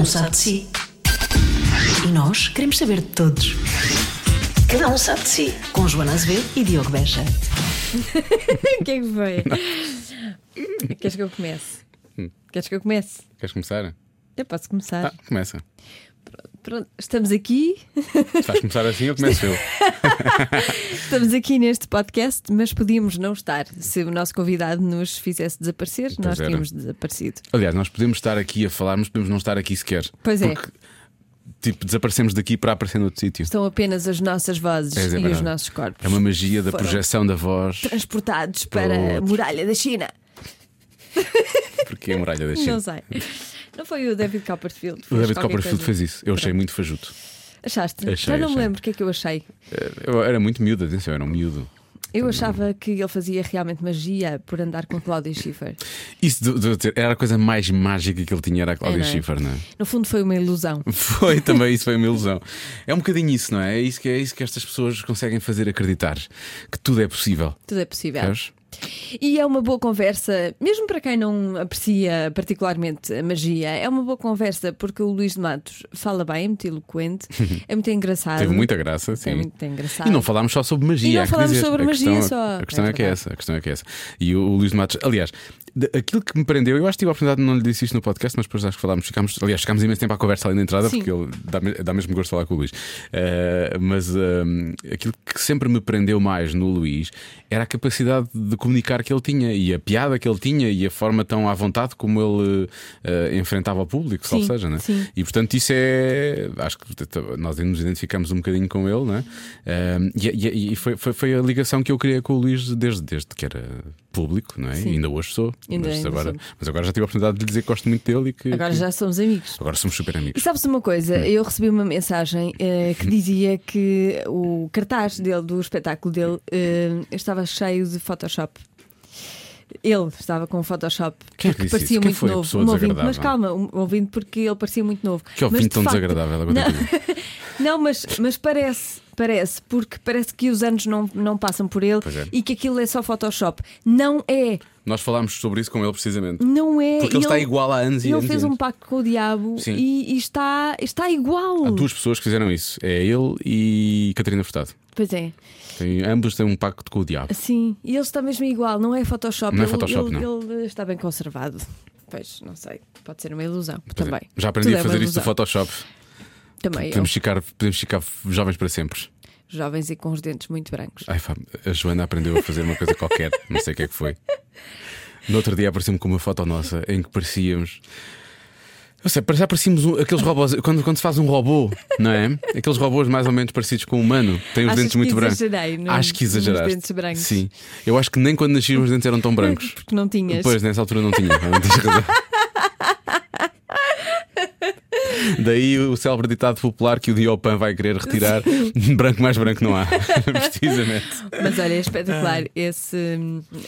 um sabe de si. E nós queremos saber de todos. Cada um sabe de si. Com Joana Azevedo e Diogo Beja. O que é que foi? Queres que eu comece? Queres que eu comece? Queres começar? Eu posso começar. Ah, começa. Pronto, estamos aqui, Se vais começar assim, eu começo eu. estamos aqui neste podcast, mas podíamos não estar. Se o nosso convidado nos fizesse desaparecer, nós era. tínhamos desaparecido. Aliás, nós podemos estar aqui a falar, mas podemos não estar aqui sequer. Pois é. Porque, tipo, desaparecemos daqui para aparecer noutro sítio. Estão apenas as nossas vozes É, é e os nossos corpos. É uma magia da projeção da voz. Transportados Para para a muralha da China. Porque é a muralha da China. Não sei. Não foi o David Copperfield. O David Copperfield fez isso. Eu achei muito fajuto. Achaste? Achei, Já não me achei. lembro o que é que eu achei. Eh, Eu era muito miúdo, atenção, eu era um miúdo. Eu achava que ele fazia realmente magia por andar com Cláudia Schiffer. Isso de- de- de- era a coisa mais mágica que ele tinha, era a Cláudia É, não é? Schiffer, não é? No fundo, foi uma ilusão. Foi também, isso foi uma ilusão. É um bocadinho isso, não é? É isso que, é isso que estas pessoas conseguem fazer acreditar que tudo é possível. Tudo é possível. Percebes? E é uma boa conversa, mesmo para quem não aprecia particularmente a magia, é uma boa conversa porque o Luís de Matos fala bem, é muito eloquente, é muito engraçado. Teve muita graça, É sim. muito engraçado. E não falámos só sobre magia. E não falámos sobre a magia questão, só. A questão É é, que é essa. A questão é que é essa. E o, o Luís de Matos, aliás, aquilo que me prendeu, eu acho que tive a oportunidade de não lhe disse isto no podcast, mas depois acho que falámos, ficámos, aliás, ficámos imenso tempo à conversa ali na entrada, Sim. porque ele dá, dá mesmo gosto de falar com o Luís. Eh, mas ehm, aquilo que sempre me prendeu mais no Luís era a capacidade de comunicar que ele tinha e a piada que ele tinha e a forma tão à vontade como ele eh, enfrentava o público, Sim, ou seja, né? sim. E portanto, isso é. Acho que nós nos identificamos um bocadinho com ele, não é? Ehm, e e- e foi, foi, foi a ligação que eu criei com o Luís desde, desde que era público, não é? Sim. E ainda hoje sou. Ainda- mas, ainda agora, mas agora já tive a oportunidade de lhe dizer que gosto muito dele e que. Agora que- já somos amigos. agora somos super E amigos. sabes uma coisa? Hum. Eu recebi uma mensagem eh, que dizia que o cartaz dele, do espetáculo dele, eh, estava cheio de Photoshop. Ele estava com Photoshop Quem é que porque parecia? Quem muito foi novo. Um ouvinte, mas calma, um ouvinte porque ele parecia muito novo. Que Mas, ouvinte de tão facto- desagradável agora Não, não, mas, mas parece, parece, porque parece que os anos não, não passam por ele é. e que aquilo é só Photoshop. Não é, Nós falámos sobre isso com ele precisamente. não é. Porque ele E está igual há anos e Ele anos. e fez um pacto com o diabo e, e está, está igual. Há duas pessoas que fizeram isso. É ele e Catarina Furtado. Pois é. Tem, ambos têm um pacto com o diabo. Sim, e ele está mesmo igual, não é Photoshop. Não é ele, Photoshop, ele- não. ele está bem conservado. Pois, não sei, pode ser uma ilusão Pois é. também. Já aprendi Tudo a é fazer isto do. Photoshop. Também, Podemos eu, ficar, podemos ficar jovens para sempre. jovens e com os dentes muito brancos. Ai, a Joana aprendeu a fazer uma coisa qualquer, não sei o que é que foi. No outro dia apareceu-me com uma foto nossa em que parecíamos. Eu sei, já parecíamos um- aqueles robôs. Quando, quando se faz um robô, não é? Aqueles robôs mais ou menos parecidos com um humano, têm os Achas dentes muito brancos. acho que exageraste. dentes brancos? Sim. Eu acho que nem quando nasci os dentes eram tão brancos. Porque não tinhas. Depois, nessa altura, não tinha. Não tens razão. Daí o célebre ditado popular que o Diopan vai querer retirar: branco mais branco não há. Precisamente. Mas olha, é espetacular esse,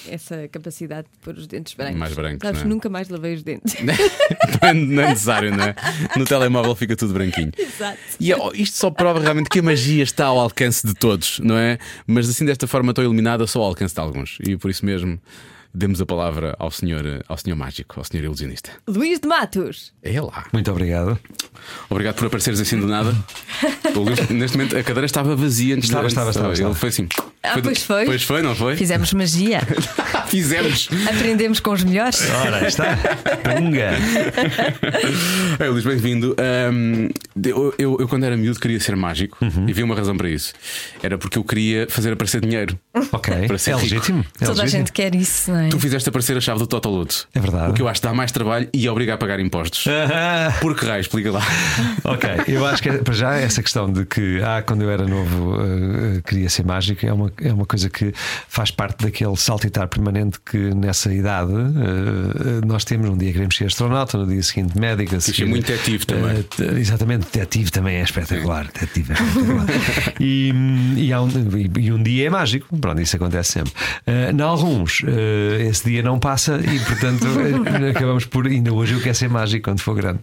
essa capacidade de pôr os dentes brancos. Mais brancos, Sabes, é? nunca mais lavei os dentes. não, é, não é necessário, não é? No telemóvel fica tudo branquinho. Exato. E isto só prova realmente que a magia está ao alcance de todos, não é? Mas assim, desta forma tão eliminada, só ao alcance de alguns. E por isso mesmo, demos a palavra ao senhor, ao senhor mágico, ao senhor ilusionista. Luís de Matos. É lá. Muito obrigado. Obrigado por apareceres assim do nada. Luís, neste momento a cadeira estava vazia antes Estava, de estava, estava, Ele estava. foi assim. Ah, do- pois foi. Pois foi, não foi? Fizemos magia. Fizemos. Aprendemos com os melhores. Ora, está. Punga. Ei, Luís, bem-vindo. Ahm, eu, eu, eu, quando era miúdo, queria ser mágico Uhum. e havia uma razão para isso. Era porque eu queria fazer aparecer dinheiro. Ok. Para ser É rico. legítimo. É Toda a legítimo. gente quer isso, não é? Tu fizeste aparecer a chave do Totoluto. É verdade. O que eu acho que dá mais trabalho e obriga a pagar impostos. Ah, Por que raio? Explica lá. ok, eu acho que é- para já essa questão de que ah, quando eu era novo eh, eh, queria ser mágico é uma, é uma coisa que faz parte daquele saltitar permanente que nessa idade eh, nós temos. Um dia queremos ser astronauta, no dia seguinte médico. ser seguir- muito detetive também. Te- exatamente, detetive também é espetacular. Detetive é espetacular. e, e, um, e- e um dia é mágico, pronto, isso acontece sempre. Eh, em alguns, esse dia não passa e, portanto, eh, acabamos por. Ainda hoje eu quero ser mágico quando for grande.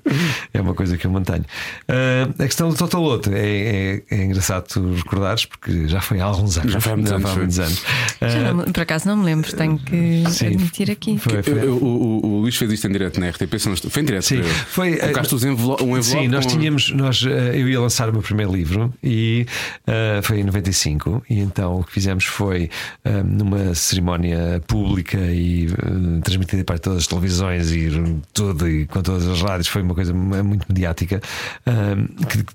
É uma coisa que eu mantenho. Uh, a questão do Totaloto é, é, é engraçado tu recordares, porque já foi há alguns anos. Já foi há muitos anos, muitos anos. Já não por acaso não me lembro, tenho que Sim. admitir aqui. Foi, foi. O, o- o Luís fez isto em direto na RTP. se não estou- Foi em direto. Sim, foi, eh, Colocaste envelo um envelope. Sim, nós tínhamos, nós, eh, eu ia lançar o meu primeiro livro e eh, foi em 95. E então o que fizemos foi eh, numa cerimónia pública e eh, transmitida para todas as televisões e tudo, e com todas as rádios, foi uma coisa muito mediática. eh, que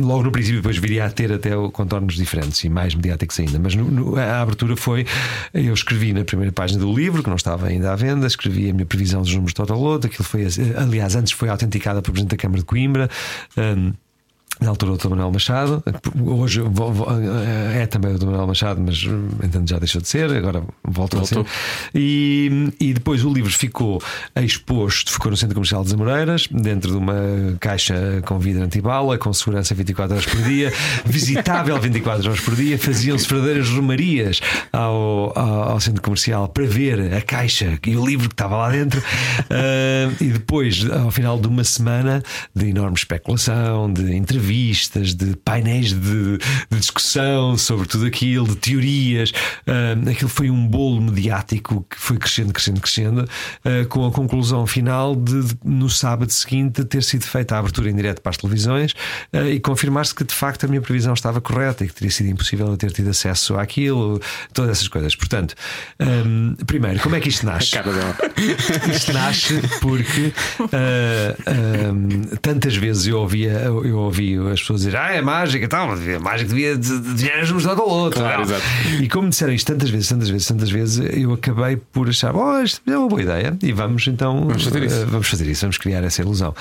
logo no princípio depois viria a ter até contornos diferentes e mais mediáticos ainda. Mas no- no- a abertura foi: eu escrevi na primeira página do livro, que não estava ainda à venda, escrevi a minha previsão dos números Total Load. Aquilo foi, eh, aliás, antes foi autenticada pelo Presidente da Câmara de Coimbra. Na altura o Dr. Manuel Machado, hoje vo- vo- é também o Dr. Manuel Machado, mas entendo já deixou de ser, agora voltou, Voltou. a ser. E, e depois o livro ficou exposto, ficou no Centro Comercial das Amoreiras, dentro de uma caixa com vidro antibala, com segurança 24 horas por dia, visitável 24 horas por dia, faziam-se verdadeiras romarias ao, ao, ao Centro Comercial para ver a caixa e o livro que estava lá dentro. Ah, e depois, ao final de uma semana de enorme especulação, de entrevistas, de painéis de, de discussão sobre tudo aquilo, de teorias, ah, aquilo foi um bolo mediático que foi crescendo, crescendo, crescendo, ah, com a conclusão final de, de, no sábado seguinte, ter sido feita a abertura em direto para as televisões ah, e confirmar-se que de facto a minha previsão estava correta e que teria sido impossível eu ter tido acesso àquilo, todas essas coisas. Portanto, ah, primeiro, como é que isto nasce? Isto nasce porque tantas vezes eu ouvia, eu ouvi as pessoas dizer ah, é mágica, tal, a mágica devia desenhar nos ao outro. Claro. E como disseram isto tantas vezes, tantas vezes, tantas vezes, eu acabei por achar, oh, isto é uma boa ideia e vamos então Vamos fazer isso. ah, vamos fazer isso, vamos criar essa ilusão.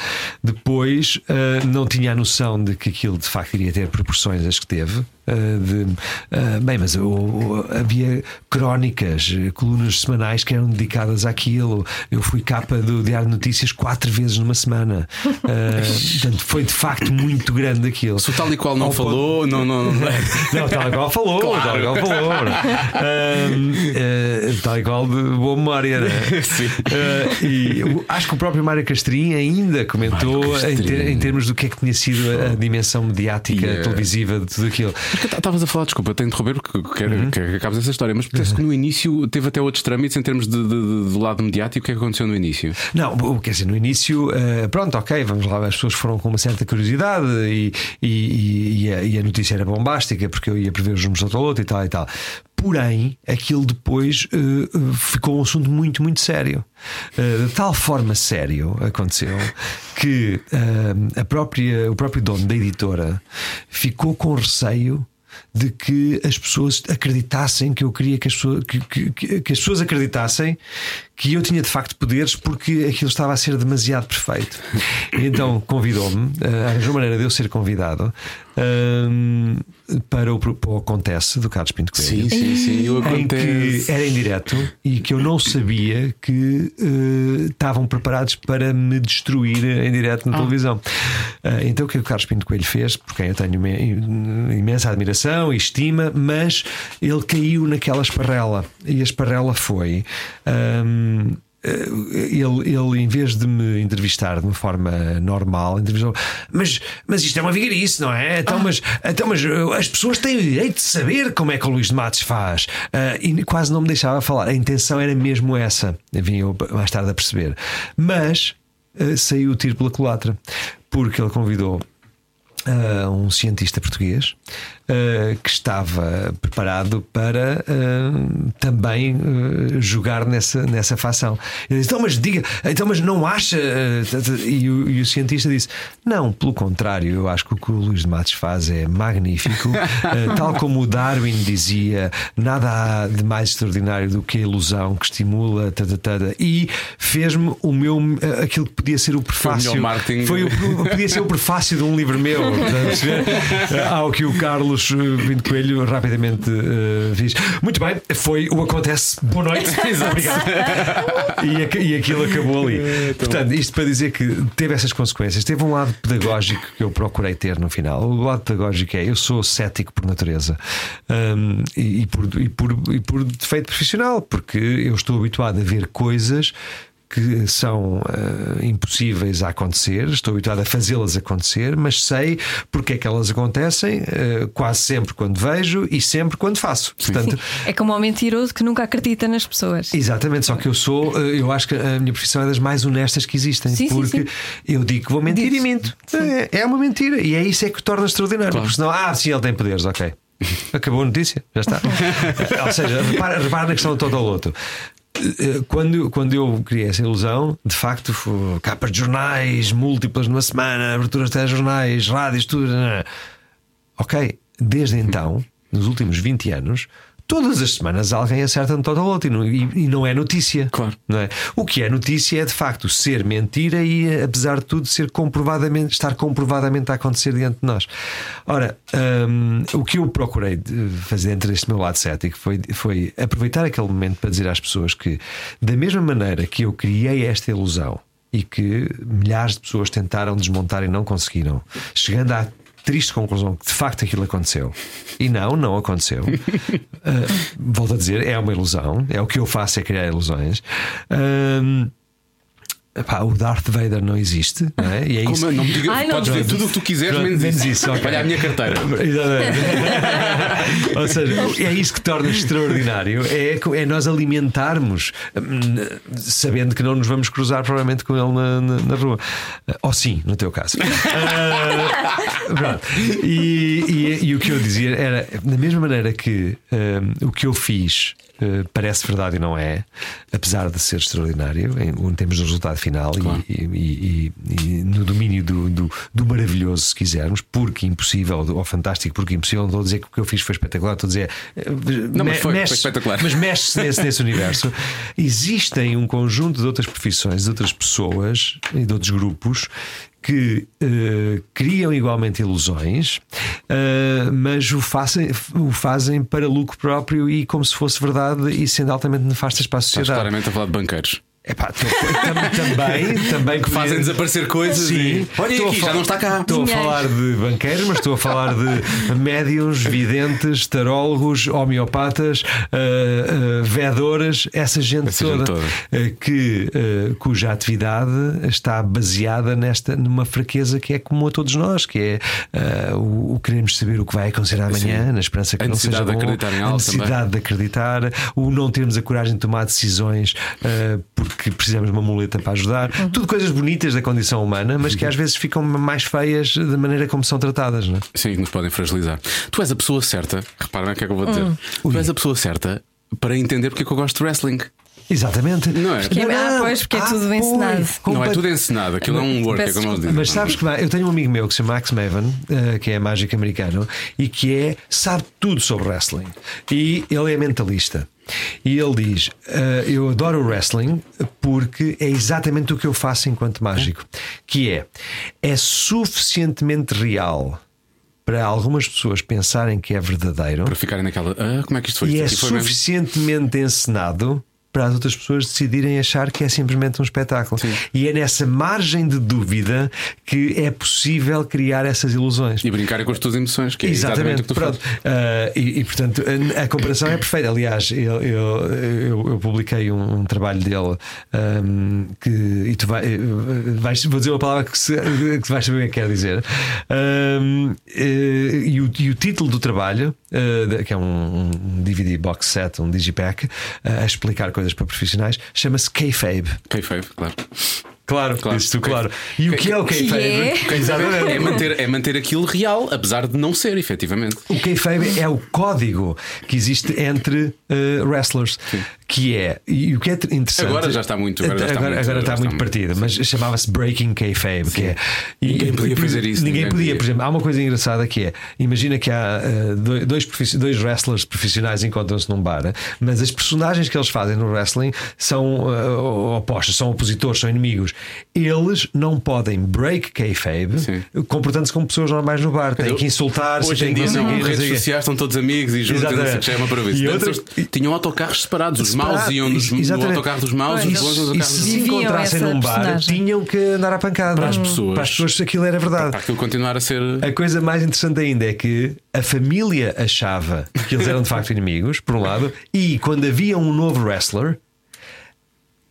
Depois ah, não tinha a noção de que aquilo de facto iria ter proporções as que teve. Ah, de, ah, bem, mas o- havia crónicas, eh, colunas semanais que eram dedicadas àquilo. Eu fui capa do Diário de Notícias quatro vezes numa semana. Ah, portanto, foi de facto muito grande aquilo. Se o tal e qual não Ao falou, não. não, não... Não, tal e qual falou, Claro. tal e qual falou. Ahm, eh, tal e qual de boa memória, né? Sim. Ah, e eu acho que o próprio Mário Castrinha ainda comentou em, ter- em termos do que é que tinha sido a, a dimensão mediática, Yeah. televisiva de tudo aquilo. Estavas a falar, desculpa, tenho de interromper porque quero Uhum. que acabes essa história, mas parece que no início teve até outros trâmites em termos de, de- do lado mediático. O que é que aconteceu no início? Não, quer dizer, no início, eh, pronto, ok, vamos lá, as pessoas foram com uma certa curiosidade e, e- e- a, e a notícia era bombástica porque eu ia prever os números do outro e tal e tal. Porém, aquilo depois eh, ficou um assunto muito, muito sério. Eh, de tal forma sério aconteceu que eh, a própria, o próprio dono da editora ficou com receio de que as pessoas acreditassem que eu queria que as pessoas, que, que- que- as pessoas acreditassem que eu tinha de facto poderes porque aquilo estava a ser demasiado perfeito. Então convidou-me, arranjou maneira de eu ser convidado ahm, para, o, para o Acontece do Carlos Pinto Coelho. Sim, sim, sim. Eu Em que era em direto e que eu não sabia que eh, estavam preparados para me destruir em direto na televisão. Ah, então o que o Carlos Pinto Coelho fez, por quem eu tenho imen- imensa admiração e estima, mas ele caiu naquela esparrela e a esparrela foi. eh, ele, ele, em vez de me entrevistar de uma forma normal, entrevistou mas, mas isto é uma vigarice, não é? Então, mas, então, mas uh, as pessoas têm o direito de saber como é que o Luís de Matos faz. Ah, e quase não me deixava falar. A intenção era mesmo essa. Vim eu mais tarde a perceber. Mas ah, saiu o tiro pela culatra, porque ele convidou. ah, um cientista português ah, que estava preparado para ah, também ah, jogar nessa, nessa fação. Ele disse: Então, mas diga, então, mas não acha? E o, e o cientista disse: Não, pelo contrário, eu acho que o que o Luís de Matos faz é magnífico. Tal como o Darwin dizia, nada há de mais extraordinário do que a ilusão que estimula, tata, tata, e fez-me o meu aquilo que podia ser o prefácio. melhor marketing. Foi o, podia ser o prefácio de um livro meu. Perceber? Ao que o Carlos eh, Pinto Coelho rapidamente eh, diz: Muito bem, foi o acontece. Boa noite. Obrigado. E, e aquilo acabou ali. Portanto, isto para dizer que teve essas consequências. Teve um lado pedagógico que eu procurei ter no final. O lado pedagógico é: eu sou cético por natureza Hum, e, e por, e, por, e por defeito profissional, porque eu estou habituado a ver coisas que são eh, impossíveis a acontecer, estou habituado a fazê-las acontecer, mas sei porque é que elas acontecem, eh, quase sempre quando vejo e sempre quando faço. Portanto, É como um mentiroso que nunca acredita nas pessoas. Exatamente, só que eu sou, eh, eu acho que a minha profissão é das mais honestas que existem, Sim, sim, porque sim. eu digo que vou mentir e minto. É, é uma mentira e é isso é que o torna extraordinário, porque senão, ah, sim, ele tem poderes, ok. Acabou a notícia, já está. Ou seja, repara, repara na questão do. Eh, Quando, quando eu criei essa ilusão, de facto, capas de jornais múltiplas numa semana, aberturas de telejornais, rádios, tudo. Ok, desde então, nos últimos 20 anos, todas as semanas alguém acerta no Total Loto e não, e- não é notícia. Claro. Não é? O que é notícia é de facto ser mentira e, apesar de tudo, ser comprovadamente, estar comprovadamente a acontecer diante de nós. Ora, hum, o que eu procurei fazer dentro deste meu lado cético foi, foi aproveitar aquele momento para dizer às pessoas que, da mesma maneira que eu criei esta ilusão e que milhares de pessoas tentaram desmontar e não conseguiram, chegando à triste conclusão que de facto aquilo aconteceu. E não, não aconteceu. Uh, volto a dizer, é uma ilusão. É o que eu faço é criar ilusões. Um, epá, o Darth Vader não existe, não é? E é isso. Como, não me diga, Ai, não podes ver tudo o que tu quiseres, menos, menos isso. isso, ok. Olha a minha carteira. Ou seja, é isso que torna extraordinário: é, é nós alimentarmos, hum, sabendo que não nos vamos cruzar provavelmente com ele na, na, na rua. Ou sim, no teu caso. Pronto. E, e- e o que eu dizia era, da mesma maneira que hum, o que eu fiz. Eh, parece verdade e não é, apesar de ser extraordinário em, em termos do resultado final e- e, e- e- e no domínio do, do, do maravilhoso, se quisermos, porque impossível ou fantástico, porque impossível. Não estou a dizer que o que eu fiz foi espetacular, estou a dizer. eh, Não, mas me- foi- foi mexe- espetacular. Mas mexe-se nesse, nesse universo. Existem um conjunto de outras profissões, de outras pessoas e de outros grupos que eh, criam igualmente ilusões, eh, mas o fazem, o fazem para lucro próprio e como se fosse verdade e sendo altamente nefastas para a Estás sociedade. claramente a falar de banqueiros. Epá, tô- tam- também, também Que fazem desaparecer coisas Sim, e- Olha Estou a aqui, já falar- não está cá. Estou a falar de banqueiros, mas estou a falar de médiums, videntes, tarólogos, homeopatas, ah, ah, vedoras, essa gente Essa gente toda, toda. ah, que, cuja atividade está baseada nesta, numa fraqueza que é comum a todos nós, que é o, o queremos saber o que vai acontecer amanhã, na esperança que A não seja necessidade de bom, acreditar em a algo necessidade de acreditar, o não termos a coragem de tomar decisões ah, porque precisamos de uma muleta para ajudar. Tudo coisas bonitas da condição humana, mas que às vezes ficam mais feias da maneira como são tratadas. Não é? Sim, que nos podem fragilizar. Tu és a pessoa certa, repara o que é que eu vou dizer. Tu és a pessoa certa para entender porque é que eu gosto de wrestling. Exatamente. Não é? Porque é- ah, pois, porque é tudo ensinado. Não é tudo ensinado, aquilo é um work, é como eles dizem. Mas sabes que vai, eu tenho um amigo meu que se chama Max Maven, eh, que é mágico americano, e que é, sabe tudo sobre wrestling. E ele é mentalista. E ele diz: eh, Eu adoro o wrestling porque é exatamente o que eu faço enquanto mágico. Que é, é suficientemente real para algumas pessoas pensarem que é verdadeiro Para ficarem naquela. Ah, como é que isto foi? e Isto é foi mesmo?" suficientemente encenado para as outras pessoas decidirem achar que é simplesmente um espetáculo. E é nessa margem de dúvida que é possível criar essas ilusões. E brincarem com as tuas emoções, que é exatamente, o que tu Pronto. fazes. Ah, e, e, portanto a, a comparação é perfeita. Aliás, eu, eu, eu- eu publiquei um, um trabalho dele ahm, que e tu vai, vais, vou dizer uma palavra que, se, que vais saber o que é que quer dizer. Ahm, eh, e, o, e o título do trabalho, eh, que é um, um DVD box set, um digipack, eh, a explicar coisas para profissionais, chama-se Kayfabe. Kayfabe, claro. Claro, Claro. tu, claro. E o que é o Que Kayfabe? é? É manter, é manter aquilo real, apesar de não ser, efetivamente. O kayfabe é o código que existe entre eh, wrestlers, que é, e o que é interessante. Agora já está muito- agora está agora, muito- agora está está muito partida, mas chamava-se Breaking Kayfabe, que é. Ninguém podia fazer isso, Ninguém ninguém podia, podia. por exemplo, há uma coisa engraçada que é: imagina que há eh, dois, dois, wrestlers profissionais encontram-se num bar, mas as personagens que eles fazem no wrestling são eh, opostos, são opositores, são inimigos. Eles não podem break kayfabe comportando-se como pessoas normais no bar, têm que insultar-se. Hoje em têm que dia não não, redes sociais estão todos amigos e juntos, Exatamente. já é uma outra- tinham autocarros separados, os maus iam nos, no exatamente. autocarro dos maus, os bons nos E se dos encontrassem num bar, personagem. tinham que andar à pancada. Para as pessoas. Para as pessoas, aquilo era verdade. Para aquilo continuar a ser. A coisa mais interessante ainda é que a família achava que eles eram de facto inimigos, por um lado, e quando havia um novo wrestler,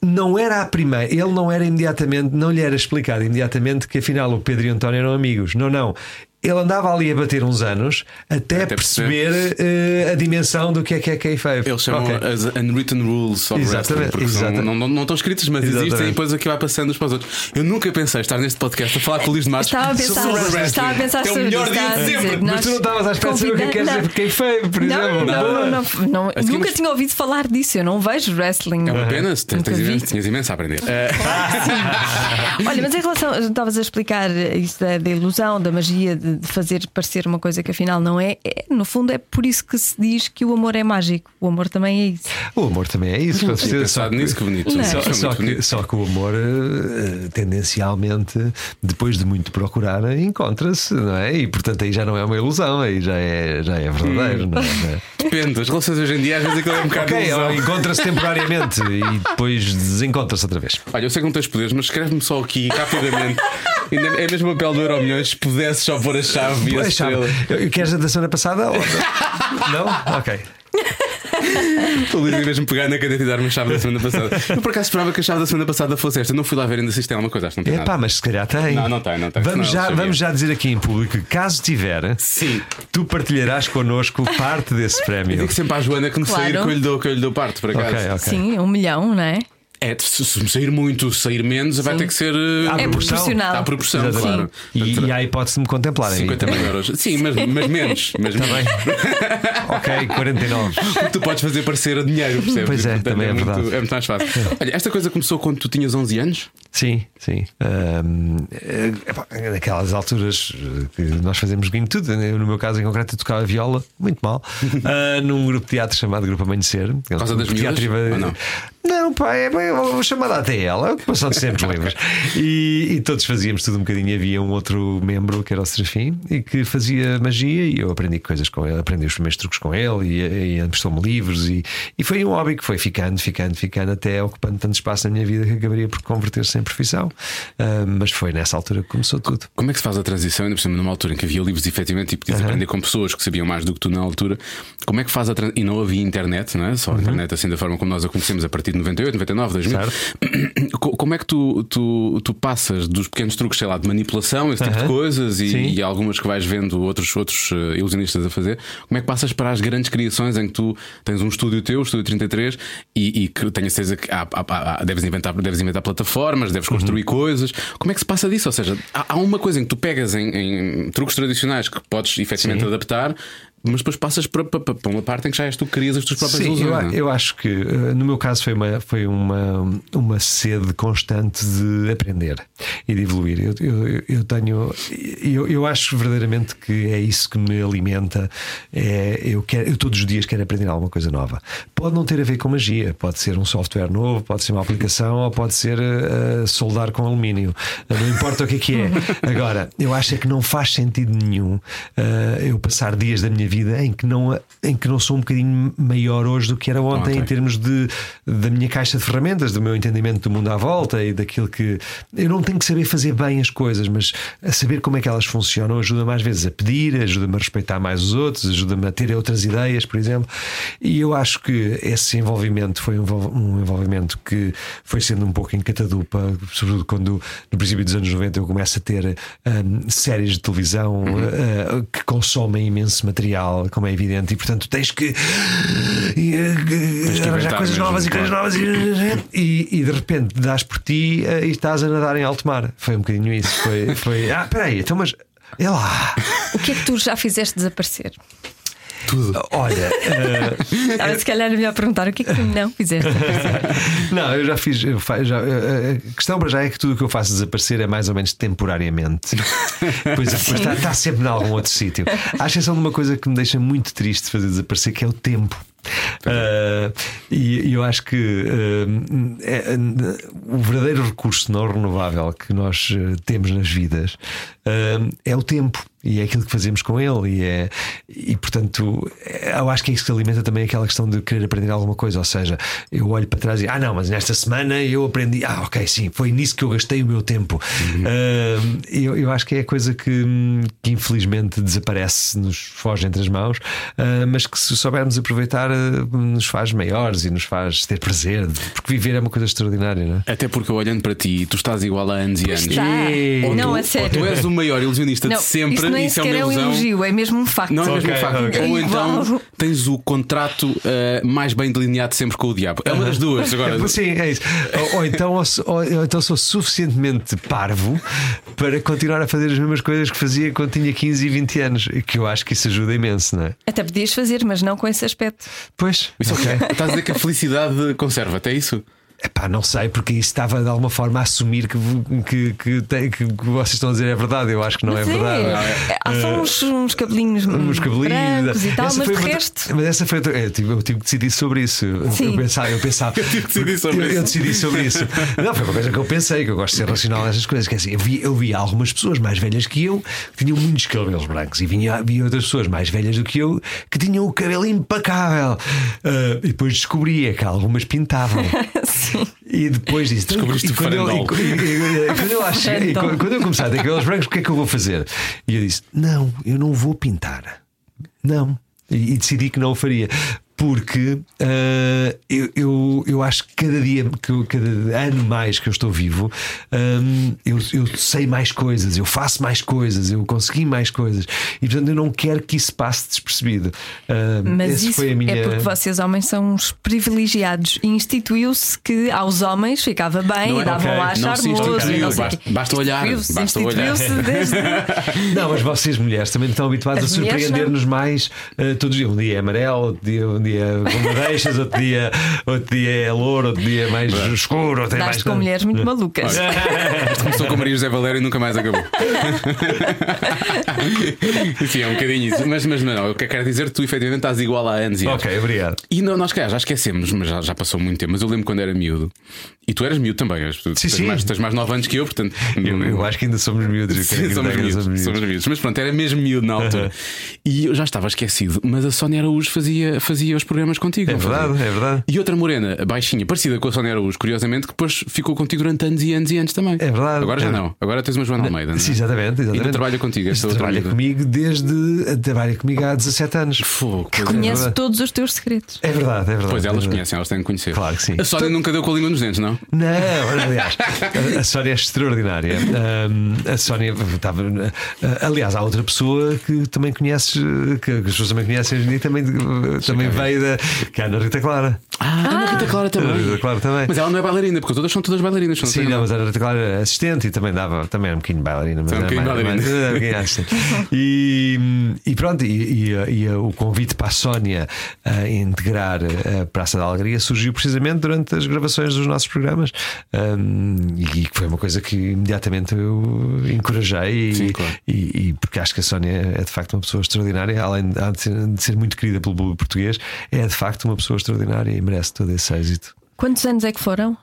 não era a primeira, ele não era imediatamente, não lhe era explicado imediatamente que afinal o Pedro e o António eram amigos. Não, não. Ele andava ali a bater uns anos até, Até perceber eh, a dimensão do que é que é kayfabe. Eles chamam Ok. as unwritten rules of Exatamente, wrestling, exatamente. não, não, não estão escritas, mas existem Exatamente. e depois aqui vai passando uns para os outros. Eu nunca pensei estar neste podcast a falar com o Luís de Matos Estava a pensar, sobre wrestling. estava a pensar é o sobre melhor isso, dia estava de a sempre. Mas tu não estavas à espera de saber o que é que quer dizer kayfabe, por Não, exemplo. não, não, não, não. Nunca tinha ouvido falar disso. Eu não vejo wrestling. É uma pena, tinhas imenso a aprender. Olha, mas em relação, estavas a explicar isso da, da ilusão, da magia de, de fazer parecer uma coisa que afinal não é, é, no fundo é por isso que se diz que o amor é mágico. O amor também é isso. O amor também é isso, com certeza. Só pensado que- nisso, que bonito. Isso é Só, só que, bonito. só que o amor, eh, tendencialmente, depois de muito procurar, encontra-se, não é? E portanto aí já não é uma ilusão, aí já é, já é verdadeiro, não é? Depende, as relações hoje em dia às vezes aquilo é um bocado Ok, ilusão. encontra-se temporariamente e depois desencontra-se outra vez. Olha, eu sei que não tens poderes, mas escreve-me só aqui rapidamente. Ainda é mesmo o papel do Euro Milhões. Se pudesses só pôr a chave e a eu- queres a da semana passada? Ou... não? Ok. O Luís ia mesmo pegar na caneta e dar-me a chave da semana passada. Eu por acaso esperava que a chave da semana passada fosse esta. Eu não fui lá ver ainda se isto tem alguma coisa. Acho que não tem É nada. pá, mas se calhar tem. Não, não tem, não tem, Vamos, já, vamos já dizer aqui em público que, caso tiver, Sim. tu partilharás connosco parte desse Eu prémio. digo sempre à Joana que me Claro. sair que eu lhe dou, que eu lhe dou parte, por acaso. Ok, ok. Sim, um milhão, não é? É, se, sair muito, se sair menos, vai ter que ser. eh, À É proporção. proporcional. À proporção, claro. E, e há a hipótese de me contemplarem. 50 mil euros. Sim, mas, mas menos. Mas Está bem. ok, 49. Porque tu podes fazer parecer a dinheiro, percebes? Pois é, Portanto, também é muito, verdade. é muito mais fácil. Olha, esta coisa começou quando tu tinhas 11 anos? Sim, sim. É, epá, naquelas alturas eh, que nós fazemos game tudo. Eu, no meu caso, em concreto, eu tocava viola, muito mal, ah, num grupo de teatro chamado Grupo Amanhecer. Por causa das miúdas? Ou não? Pá, é bem, vou chamar até ela, é ocupação de tempos livres. E, e todos fazíamos tudo um bocadinho. Havia um outro membro que era o Serafim e que fazia magia e eu aprendi coisas com ele, aprendi os primeiros truques com ele e, e emprestou-me livros. E, e foi um hobby que foi ficando, ficando, ficando, até ocupando tanto espaço na minha vida que acabaria por converter-se em profissão. Ah, mas foi nessa altura que começou tudo. Como é que se faz a transição, ainda por cima numa altura em que havia livros efetivamente e podias aprender com pessoas que sabiam mais do que tu na altura? Como é que faz a transição? E não havia internet, não é? Só a internet assim da forma como nós a conhecemos a partir de 98, 99, 2000. Co- Como é que tu, tu, tu passas dos pequenos truques, sei lá, de manipulação, esse tipo de coisas e, e algumas que vais vendo outros, outros eh, ilusionistas a fazer? Como é que passas para as grandes criações em que tu tens um estúdio teu, o Estúdio 33, e, e que tenho a certeza que há- há- há- deves, inventar, deves inventar plataformas, deves construir coisas. Como é que se passa disso? Ou seja, há, há uma coisa em que tu pegas em, em truques tradicionais que podes efetivamente Sim. adaptar. Mas depois passas para, para, para uma parte em que já és tu que crias as tuas próprias Sim, ilusões. eu, é? eu acho que eh, no meu caso foi uma, foi uma, uma sede constante de aprender e de evoluir. Eu, eu, eu tenho, eu, eu acho verdadeiramente que é isso que me alimenta. É, eu, quero, eu todos os dias quero aprender alguma coisa nova. Pode não ter a ver com magia, pode ser um software novo, pode ser uma aplicação ou pode ser eh, soldar com alumínio. Não importa o que é que é. Agora, eu acho é que não faz sentido nenhum eh, eu passar dias da minha vida em que não, em que não sou um bocadinho maior hoje do que era ontem, Ontem. em termos de, da minha caixa de ferramentas, do meu entendimento do mundo à volta e daquilo que. Eu não tenho que saber fazer bem as coisas, mas a saber como é que elas funcionam ajuda-me às vezes a pedir, ajuda-me a respeitar mais os outros, ajuda-me a ter outras ideias, por exemplo. E eu acho que esse envolvimento foi um envol- um envolvimento que foi sendo um pouco em catadupa, sobretudo quando no princípio dos anos 90 eu começo a ter hum, séries de televisão uh, que consomem imenso material, como é evidente, e portanto tens que, e, uh, que arranjar coisas mesmo, novas e claro. coisas novas e, e, e de repente dás por ti uh, e estás a nadar em alto mar. Foi um bocadinho isso. Foi, foi ah, peraí, então, mas é lá. O que é que tu já fizeste desaparecer? Tudo. Olha, eh, Ah, se calhar é melhor perguntar o que é que tu não fizeste. não, eu já fiz. eu fa- já- eh, a questão para já é que tudo o que eu faço desaparecer é mais ou menos temporariamente. Pois depois está, está sempre em algum outro sítio. À exceção de uma coisa que me deixa muito triste fazer desaparecer, que é o tempo. Ah, e e eu acho que ah, é- é- o verdadeiro recurso não renovável que nós eh, temos nas vidas é o tempo. E é aquilo que fazemos com ele. E é e portanto eu acho que é isso que alimenta também aquela questão de querer aprender alguma coisa. Ou seja eu olho para trás e ah não mas nesta semana eu aprendi. Ah ok sim foi nisso que eu gastei o meu tempo. Ah, eu, eu acho que é a coisa que, que infelizmente desaparece nos foge entre as mãos ah, mas que se soubermos aproveitar nos faz maiores e nos faz ter prazer porque viver é uma coisa extraordinária não é? Até porque eu olhando para ti, tu estás igual a anos e anos. Está. Ou Não, tu, a sério. tu és o maior ilusionista Não, de sempre isso nem isso é uma é um ilusão. elogio, é mesmo um facto. Não é mesmo Ok, um facto. ok. Ou É então tens o contrato eh, mais bem delineado sempre com o diabo. É uma das duas. Agora, Sim, é isso. Ou, ou então, ou- ou então sou suficientemente parvo para continuar a fazer as mesmas coisas que fazia quando tinha 15 e 20 anos, que eu acho que isso ajuda imenso, não é? Até podias fazer, mas não com esse aspecto. Pois, Isso é? Estás a dizer que a felicidade conserva-te, é isso? Epá, não sei, porque isso estava de alguma forma a assumir que, que, que, tem- que o que vocês estão a dizer é verdade. Eu acho que não Mas é verdade. é. Há só uns, uns cabelinhos Uns cabelinhos brancos e tal, Essa mas foi de resto. Mas essa foi outra- eu, tive, eu tive que decidir sobre isso. Eu- Sim. Eu pensava, eu pensava. Eu tive que decidir sobre eu, isso. eu decidi sobre isso. Não, foi uma coisa que eu pensei, que eu gosto de ser racional nessas coisas. Que é assim, eu vi, eu vi algumas pessoas mais velhas que eu que tinham muitos cabelos brancos e vinha, vi outras pessoas mais velhas do que eu que tinham o cabelo impecável. Ah, e depois descobri é que algumas pintavam. E depois disse: "Então, Descobriste e o quando eu, e, farandol. e- e- e- quando eu e quando começar a ter cabelos brancos, o que é que eu vou fazer? E eu disse: Não, eu não vou pintar. Não. E, e decidi que não o faria. Porque ah, eu, eu, eu acho que cada dia, que eu- cada ano mais que eu estou vivo, hum, eu, eu sei mais coisas, eu faço mais coisas, eu consegui mais coisas. E portanto eu não quero que isso passe despercebido. Ah, Mas isso foi a minha. é porque vocês homens são uns privilegiados e instituiu-se que aos homens ficava bem Não e é? davam Ok. lá charmoso e não sei basta- basta olhar, Instituiu-se, basta olhar. desde. Não, mas vocês mulheres também estão habituadas As a surpreender-nos mais eh, todos os dias. Um dia é amarelo, outro dia, um dia com madeixas, outro dia, outro dia é louro, outro dia é mais escuro. Outro é mais com mulheres muito malucas. Começou com Maria José Valério e nunca mais acabou. Sim, é um bocadinho isso. Mas, mas não, o que eu quero dizer, tu efetivamente estás igual há anos e anos. Ok, obrigado. E não, nós cá já esquecemos, mas já, já passou muito tempo. Mas eu lembro quando era miúdo. E tu eras miúdo também. Tu Sim, tens, sim. Mais, tens mais 9 anos que eu, portanto. Eu, eu acho que ainda somos miúdos. Sim, creio que somos, miúdos, somos miúdos. Mas pronto, era mesmo miúdo na altura. E eu já estava esquecido. Mas a Sónia Araújo fazia, fazia os programas contigo. É não fazia? verdade, é verdade. E outra morena, baixinha, parecida com a Sónia Araújo, curiosamente, que depois ficou contigo durante anos e anos e anos também. É verdade. Agora já É. não. Agora tens uma Joana Almeida. não é? Sim, exatamente. exatamente. Ainda trabalha contigo, esta outra trabalha comigo desde. Trabalha comigo há 17 anos. Fogo, é. Conhece verdade. todos os teus segredos. É verdade, é verdade. Pois é elas verdade. conhecem, elas têm que conhecer. Claro que sim. A Sónia nunca deu com a língua nos dentes, não? Não, aliás, a, Sónia é extraordinária. A Sónia estava. ah, aliás, há outra pessoa que também conheces, eh, que, as pessoas também conhecem dia, também, eh, também veio da. que é a Ana Rita Clara. Ah, Ana Rita Clara A Ana Rita Clara também. Mas ela não é bailarina, porque todas são todas bailarinas. São Sim, não, mas a Ana Rita Clara era assistente e também dava, também era um bocadinho bailarina, mas um era bocadinho bailarina. bocadinho assistente. E, e pronto, e, e- e o convite para a Sónia a integrar a Praça da Alegria surgiu precisamente durante as gravações dos nossos programas Ahm, e que foi uma coisa que imediatamente eu encorajei e, Sim, claro. e- e porque acho que a Sónia é de facto uma pessoa extraordinária, além de ser, de ser muito querida pelo público português, é de facto uma pessoa extraordinária e merece todo esse êxito. Quantos anos é que foram?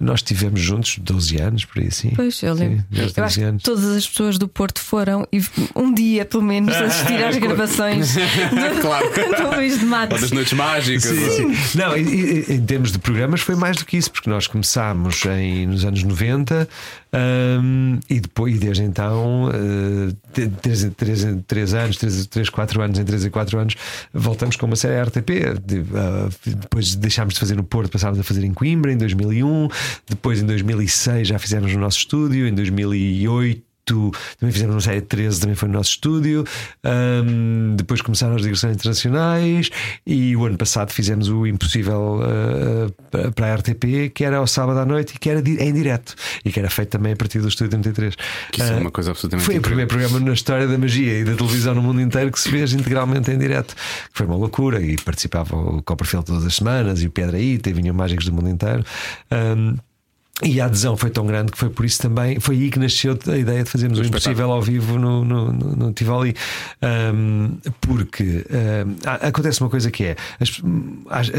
Nós tivemos juntos 12 anos, por aí assim. Pois, eu lembro. Sim, eu 12 acho que todas as pessoas do Porto foram e um dia, pelo menos, assistir às gravações do, Claro. do Luís de Ou Matos. das noites mágicas. Sim, sim. Não, e- e- em termos de programas foi mais do que isso, porque nós começámos em, nos anos 90 hum, e depois e desde então, uh, de- três, três, três anos, três, três, quatro anos, em três e quatro anos, voltamos com uma série RTP. De- uh, depois deixámos de fazer no Porto, passámos a fazer em Coimbra em 2001, depois em 2006 já fizemos no nosso estúdio, em 2008. 8, também fizemos uma série de 13, também foi no nosso estúdio. Um, depois começaram as digressões internacionais e o ano passado fizemos o Impossível uh, para a RTP, que era ao sábado à noite e que era em direto e que era feito também a partir do estúdio 33. Que isso uh, é uma coisa absolutamente Foi incrível. o primeiro programa na história da magia e da televisão no mundo inteiro que se fez integralmente em direto. Foi uma loucura e participava o Copperfield todas as semanas e o Piedraíta e vinham mágicos do mundo inteiro. Um, e a adesão foi tão grande que foi por isso também, foi aí que nasceu a ideia de fazermos o, o impossível ao vivo no, no, no, no Tivoli. Um, porque um, acontece uma coisa que é: as, as,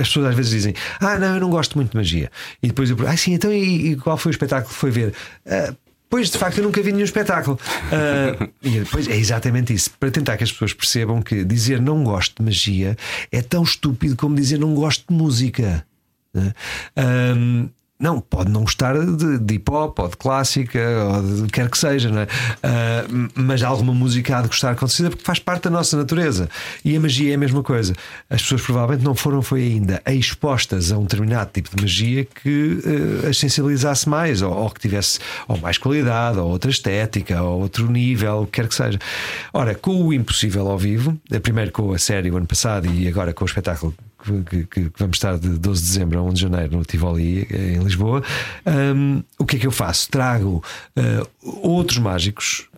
as, pessoas às vezes dizem, Ah, não, eu não gosto muito de magia. E depois eu ah, sim, então e, e qual foi o espetáculo que foi ver? Uh, Pois, de facto, eu nunca vi nenhum espetáculo. Uh, e depois é exatamente isso. Para tentar que as pessoas percebam que dizer não gosto de magia é tão estúpido como dizer não gosto de música. Uh, não, pode não gostar de, de hip hop ou de clássica ou de quer que seja, não é? Uh, mas alguma música há de gostar certeza porque faz parte da nossa natureza. E a magia é a mesma coisa. As pessoas provavelmente não foram foi ainda expostas a um determinado tipo de magia que uh, as sensibilizasse mais ou, ou, que tivesse ou mais qualidade ou outra estética ou outro nível, quer que seja. Ora, com o Impossível ao vivo, primeiro com a série o ano passado e agora com o espetáculo que, que, que, vamos estar de 12 de dezembro a 1 de janeiro no Tivoli, em Lisboa, um, o que é que eu faço? Trago uh, outros mágicos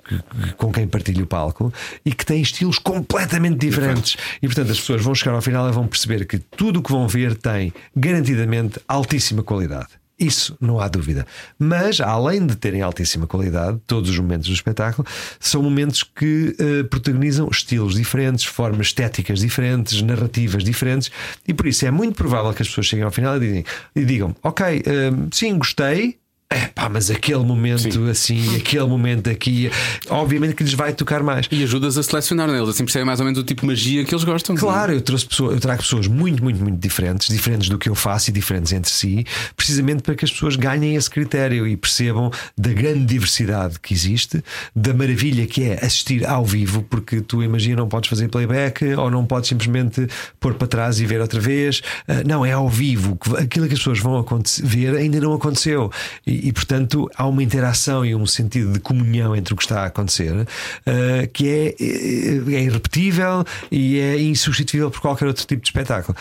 com quem partilho o palco e que têm estilos completamente diferentes. E portanto as pessoas vão chegar ao final e vão perceber que tudo o que vão ver tem garantidamente altíssima qualidade. Isso não há dúvida. Mas, além de terem altíssima qualidade, todos os momentos do espetáculo são momentos que uh, protagonizam estilos diferentes, formas estéticas diferentes, narrativas diferentes, e por isso é muito provável que as pessoas cheguem ao final e digam, ok, uh, sim, gostei, é pá, mas aquele momento Sim. assim, aquele momento aqui, obviamente que lhes vai tocar mais. E ajudas a selecionar, né? eles assim percebem mais ou menos o tipo de magia que eles gostam. Claro, eu, trouxe pessoas, eu trago pessoas muito, muito, muito diferentes, diferentes do que eu faço e diferentes entre si, precisamente para que as pessoas ganhem esse critério e percebam da grande diversidade que existe, da maravilha que é assistir ao vivo, porque tu imagina, não podes fazer playback ou não podes simplesmente pôr para trás e ver outra vez. Ah, não, é ao vivo, aquilo que as pessoas vão ver ainda não aconteceu. E, e, portanto há uma interação e um sentido de comunhão entre o que está a acontecer uh, que é, é, é irrepetível e é insubstituível por qualquer outro tipo de espetáculo.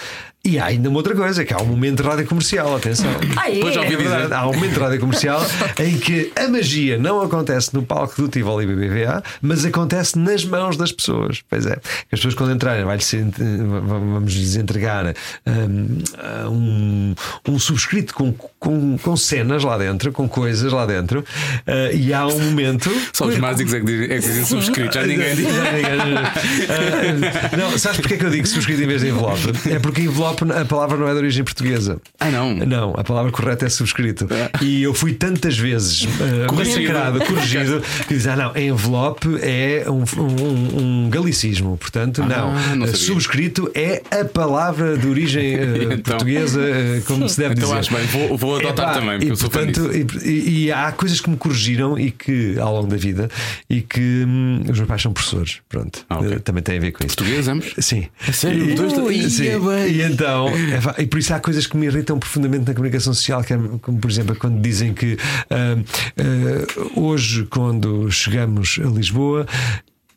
E há ainda uma outra coisa, que há um momento de rádio comercial, atenção. Ah, é? Já ouvi é verdade, há um momento de rádio comercial em que a magia não acontece no palco do Tivoli BBVA, mas acontece nas mãos das pessoas. Pois é, as pessoas quando entrarem, vai vamos lhes entregar um, um, um subscrito com, com, com, cenas lá dentro, com coisas lá dentro, uh, e há um momento. Só os mágicos é que dizem, é que dizem subscrito, já ninguém diz. uh, não, sabes porque é que eu digo subscrito em vez de envelope? É porque envelope a palavra não é de origem portuguesa. Ah, não? Não, a palavra correta é subscrito. Ah. E eu fui tantas vezes uh, massacrado, corrigido, que diz: ah, não, envelope é um, um, um galicismo. Portanto, ah, não. não subscrito é a palavra de origem uh, então, portuguesa, uh, como se deve então, dizer. Acho bem, vou, vou adotar é, também, porque e, eu sou portanto, e, e, há coisas que me corrigiram e que, ao longo da vida, e que hum, os meus pais são professores. Pronto, ah, okay. também tem a ver com isso. Português, ambos? Sim. É sério? E, Dois, sim. E então. É, e por isso há coisas que me irritam profundamente na comunicação social, que é, como por exemplo quando dizem que uh, uh, hoje, quando chegamos a Lisboa,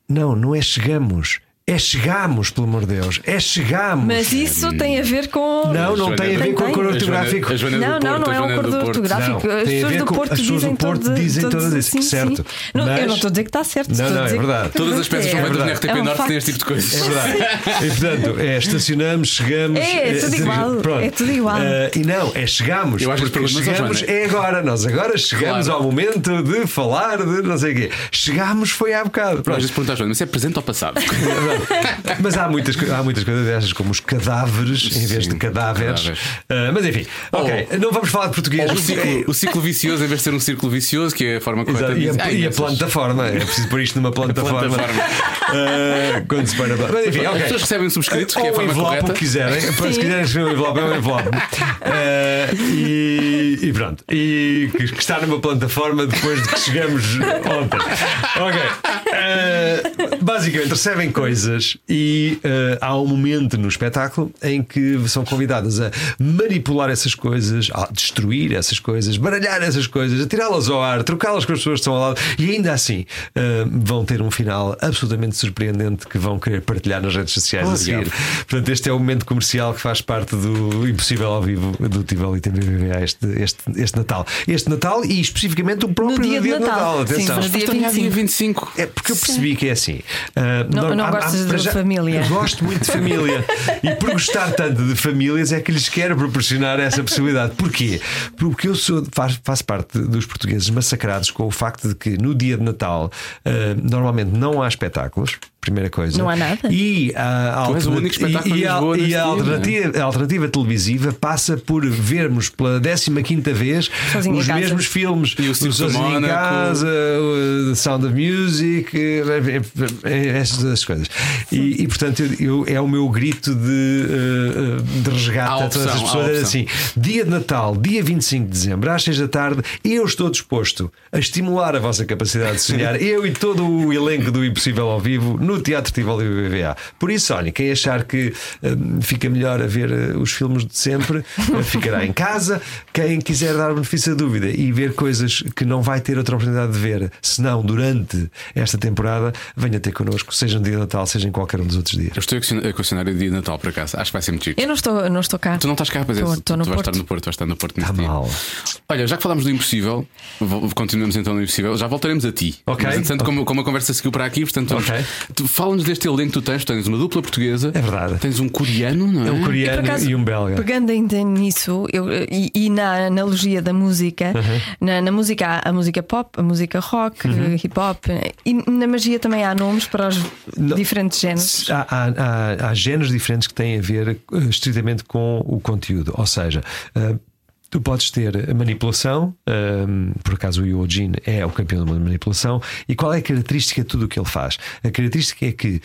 não, não é chegamos é chegamos, pelo amor de Deus. É chegamos. Mas isso tem a ver com. Não, não tem a ver com o cor ortográfico. Não, não, não é um cor ortográfico. As pessoas do Porto dizem Porto dizem todas isso, certo. Eu não estou a dizer que está certo. Não, não, é verdade. Todas as peças feitas no RTP Norte têm este tipo de coisas. É verdade. E portanto, é estacionamos, chegamos. É, é tudo igual. É tudo igual. E não, é chegamos. Eu acho que chegamos é agora. Nós agora chegamos ao momento de falar de não sei o quê. Chegamos foi há bocado. Às vezes perguntas, mas é presente ou passado? Mas há muitas, há muitas coisas dessas, como os cadáveres em vez Sim, de cadáveres. cadáveres. Uh, mas enfim, ok, oh, não vamos falar de português. O ciclo, o ciclo, vicioso, em vez de ser um círculo vicioso, que é a forma correta de dizer. E, a, e a plataforma, é preciso pôr isto numa plataforma. plataforma. uh, quando se para. Mas enfim, okay. As pessoas recebem um subscrito, que é a forma envelope, correta. O que quiserem, se quiserem escrever um envelope, é um envelope. Uh, e, e, pronto. E que, que, está numa plataforma depois de que chegamos ontem. Ok. basicamente, recebem coisas coisas e uh, há um momento no espetáculo em que são convidadas a manipular essas coisas, a destruir essas coisas, baralhar essas coisas, a tirá-las ao ar, trocá-las com as pessoas que estão ao lado e ainda assim uh, vão ter um final absolutamente surpreendente que vão querer partilhar nas redes sociais oh, a seguir. Diabo. Portanto, este é o momento comercial que faz parte do Impossível ao Vivo do Tivoli TVVA este, este, este Natal. Este Natal e especificamente o próprio no dia, dia de Natal. Natal. Atenção. Sim, no dia 25. 25. É porque eu percebi Sim. que é assim. Uh, não, não, não há, gostas de já, família. Gosto muito de família. e por gostar tanto de famílias é que lhes quero proporcionar essa possibilidade. Porquê? Porque eu sou, faço, faço parte dos portugueses massacrados com o facto de que no dia de Natal uh, normalmente não há espetáculos primeira coisa. Não há nada. E a, alternativa, e, a, e a, alternativa, a alternativa televisiva passa por vermos pela 15 vez Sozinho os mesmos filmes. E o Sozinho em Casa, o Sound of Music, essas coisas. E, e portanto, eu, é o meu grito de, eh, de resgate a, todas as pessoas. assim: dia de Natal, dia 25 de dezembro, às 6 da tarde, eu estou disposto a estimular a vossa capacidade de sonhar, eu e todo o elenco do Impossível ao Vivo no Teatro Tivoli BBVA. Por isso, olha, quem achar que um, fica melhor a ver uh, os filmes de sempre, uh, ficará em casa. Quem quiser dar benefício da dúvida e ver coisas que não vai ter outra oportunidade de ver, senão durante esta temporada, venha ter connosco, seja no dia de Natal, seja em qualquer um dos outros dias. Eu estou a questionar o dia de Natal, por acaso. Acho que vai ser muito chique. Eu não estou, não estou cá. Tu não estás cá, pois é. Estou, no tu vais estar no Porto, vais estar no Porto neste tá mal. Olha, já que falámos do impossível, continuamos então no impossível, já voltaremos a ti. Ok. Mas, entretanto, okay. Como, como a conversa seguiu para aqui, portanto, okay. Fala-nos deste elenco que tu tens. Tens uma dupla portuguesa, é verdade. Tens um coreano, não é? É um coreano e, acaso, e um belga. Pegando ainda nisso, eu, e, e, na analogia da música, na, na, música há a música pop, a música rock, uhum. hip hop, e na magia também há nomes para os não, diferentes géneros. Há, há, há, há géneros diferentes que têm a ver uh, estritamente com o conteúdo, ou seja, uh, Tu podes ter manipulação, um, por acaso o Jin é o campeão da manipulação, e qual é a característica de tudo o que ele faz? A característica é que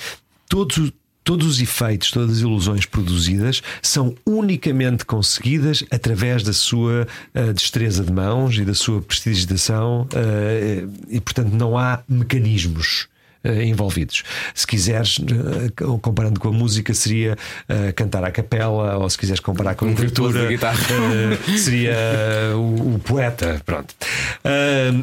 todos, todos os efeitos, todas as ilusões produzidas são unicamente conseguidas através da sua uh, destreza de mãos e da sua prestidigitação, uh, e portanto não há mecanismos envolvidos. Se quiseres, uh, comparando com a música, seria uh, cantar à capela, ou se quiseres comparar com a literatura, seria o, o, poeta. Pronto.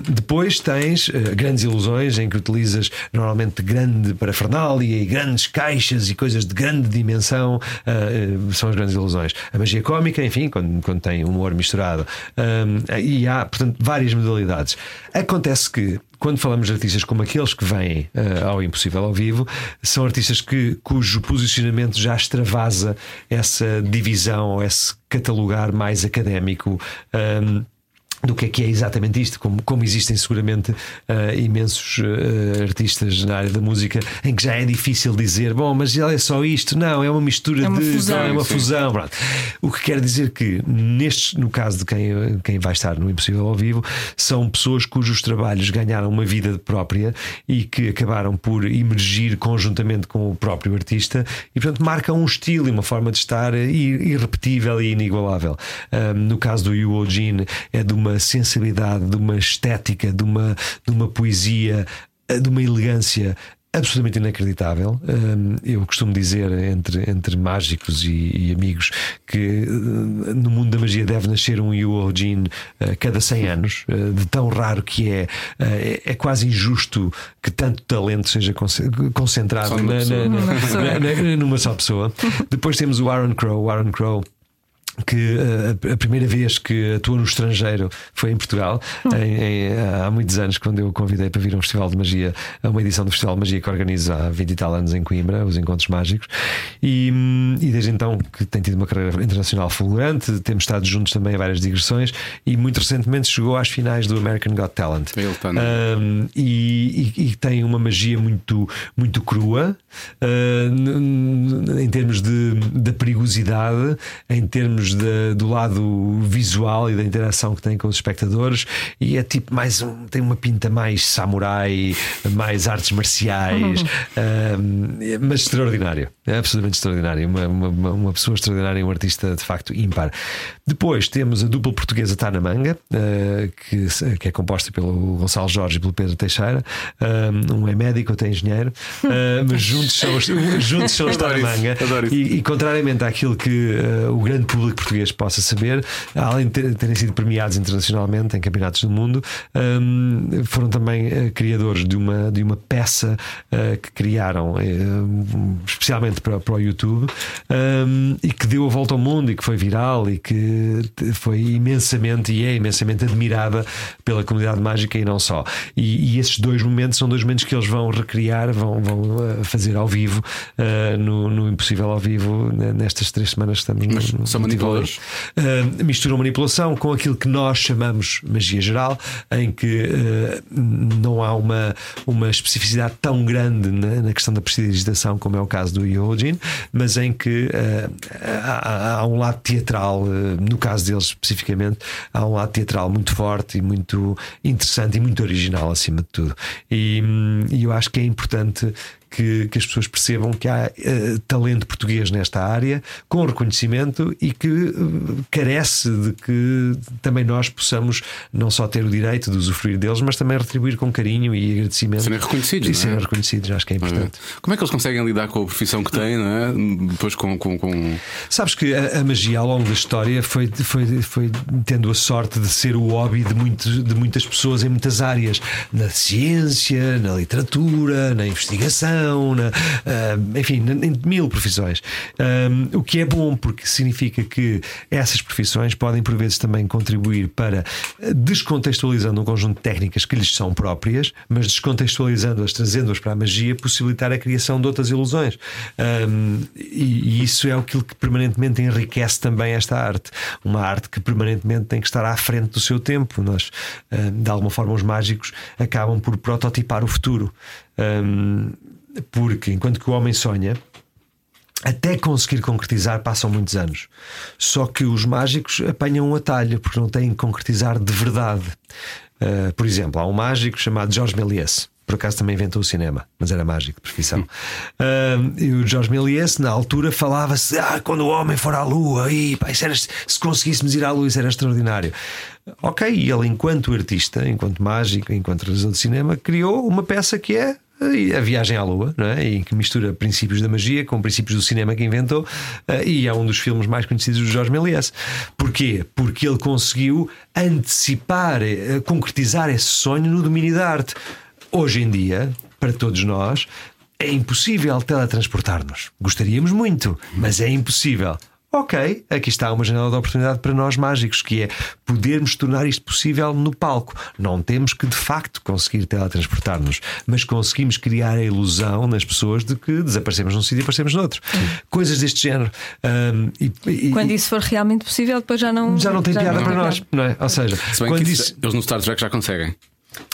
depois tens grandes ilusões em que utilizas normalmente grande parafernália e grandes caixas e coisas de grande dimensão. são as grandes ilusões. A magia cómica, enfim, quando, quando tem humor misturado. e há, portanto, várias modalidades. Acontece que quando falamos de artistas como aqueles que vêm uh, ao Impossível ao vivo, são artistas que, cujo posicionamento já extravasa essa divisão ou esse catalogar mais académico. Um, do que é que é exatamente isto, como, como existem seguramente uh, imensos uh, artistas na área da música em que já é difícil dizer, bom, mas é só isto, não, é uma mistura é uma de fusão. Não, é uma sim. fusão. Pronto. O que quer dizer que, neste, no caso de quem, quem vai estar no Impossível ao vivo, são pessoas cujos trabalhos ganharam uma vida própria e que acabaram por emergir conjuntamente com o próprio artista e, portanto, marcam um estilo e uma forma de estar irrepetível e inigualável. Um, no caso do Yu Jin, é de uma uma sensibilidade, de uma estética, de uma, de uma poesia, de uma elegância absolutamente inacreditável. Eu costumo dizer entre, entre mágicos e, e amigos que hum, no mundo da magia deve nascer um Yu Jin a cada 100 anos, de tão raro que é. É, é quase injusto que tanto talento seja concentrado na, na, na, numa só pessoa. Depois temos o Aaron Crow. O Aaron Crow que uh, a primeira vez que atuou no estrangeiro foi em Portugal, hum. em, em, há muitos anos, quando eu o convidei para vir a um festival de magia, a uma edição do Festival de Magia que organiza há 20 e tal anos em Coimbra, os Encontros Mágicos, e, e desde então que tem tido uma carreira internacional fulgurante, temos estado juntos também a várias digressões e muito recentemente chegou às finais do American Got Talent. Um, e, e, e, tem uma magia muito, muito crua uh, em termos de, de perigosidade, em termos de, do lado visual e da interação que tem com os espectadores, e é tipo mais um, tem uma pinta mais samurai, mais artes marciais, uhum. um, mas extraordinário. É absolutamente extraordinário. Uma, uma, uma, pessoa extraordinária, um artista de facto ímpar. Depois temos a dupla portuguesa Tá na Manga, uh, que, que, é composta pelo Gonçalo Jorge e pelo Pedro Teixeira. Uh, um é médico, outro é engenheiro, uh, mas juntos são os, juntos são os Tá na Manga. E, e, contrariamente àquilo que o grande público português possa saber, além de terem sido premiados internacionalmente em campeonatos do mundo, foram também criadores de uma, de uma peça que criaram, especialmente para, para o YouTube um, e que deu a volta ao mundo e que foi viral e que foi imensamente e é imensamente admirada pela comunidade mágica e não só. E, e esses dois momentos são dois momentos que eles vão recriar, vão, vão uh, fazer ao vivo, uh, no, no, Impossível ao vivo, nestas três semanas que estamos Mas no, são manipuladores? Uh, misturam manipulação com aquilo que nós chamamos magia geral, em que uh, não há uma, uma especificidade tão grande na, na questão da prestigitação como é o caso do Yo mas em que uh, há, há, um lado teatral, uh, no caso deles especificamente, há um lado teatral muito forte e muito interessante e muito original acima de tudo. E, hum, e eu acho que é importante que, que as pessoas percebam que há uh, talento português nesta área, com reconhecimento e que uh, carece de que também nós possamos não só ter o direito de usufruir deles, mas também retribuir com carinho e agradecimento. Serem reconhecidos. E serem é? reconhecidos, acho que é importante. Como é que eles conseguem lidar com a profissão que têm, não é? Depois com. com, com... Sabes que a, a, magia ao longo da história foi, foi, foi tendo a sorte de ser o hobby de, de muitas pessoas em muitas áreas, na ciência, na literatura, na investigação na, uh, enfim, em mil profissões. Um, o que é bom porque significa que essas profissões podem, por vezes, também contribuir para descontextualizando um conjunto de técnicas que lhes são próprias, mas descontextualizando-as, trazendo-as para a magia, possibilitar a criação de outras ilusões. Um, e, e, isso é aquilo que permanentemente enriquece também esta arte. Uma arte que permanentemente tem que estar à frente do seu tempo. Nós, de alguma forma, os mágicos acabam por prototipar o futuro. Um, porque enquanto que o homem sonha, até conseguir concretizar passam muitos anos. Só que os mágicos apanham um atalho porque não têm que concretizar de verdade. Uh, por exemplo, há um mágico chamado Jorge Méliès. Por acaso também inventou o cinema, mas era mágico de profissão. Uh, e o Jorge Méliès, na altura, falava-se: ah, quando o homem for à lua, aí, pá, era, se conseguíssemos ir à lua, isso era extraordinário. Ok, e ele, enquanto artista, enquanto mágico, enquanto realizador de cinema, criou uma peça que é a viagem à Lua, não é? e que mistura princípios da magia com princípios do cinema que inventou, eh, e é um dos filmes mais conhecidos do Jorge Méliès. Porquê? Porque ele conseguiu antecipar, eh, concretizar esse sonho no domínio da arte. Hoje em dia, para todos nós, é impossível teletransportar-nos. Gostaríamos muito, mas é impossível. Ok, aqui está uma janela de oportunidade para nós mágicos, que é podermos tornar isto possível no palco. Não temos que de facto conseguir teletransportar-nos, mas conseguimos criar a ilusão nas pessoas de que desaparecemos num sítio e aparecemos noutro. Sim. Coisas deste género. Um, e, e, quando isso for realmente possível, depois já não. Já não tem já piada não para nós, não é? Ou seja, quando isso, eles no Star Trek já conseguem.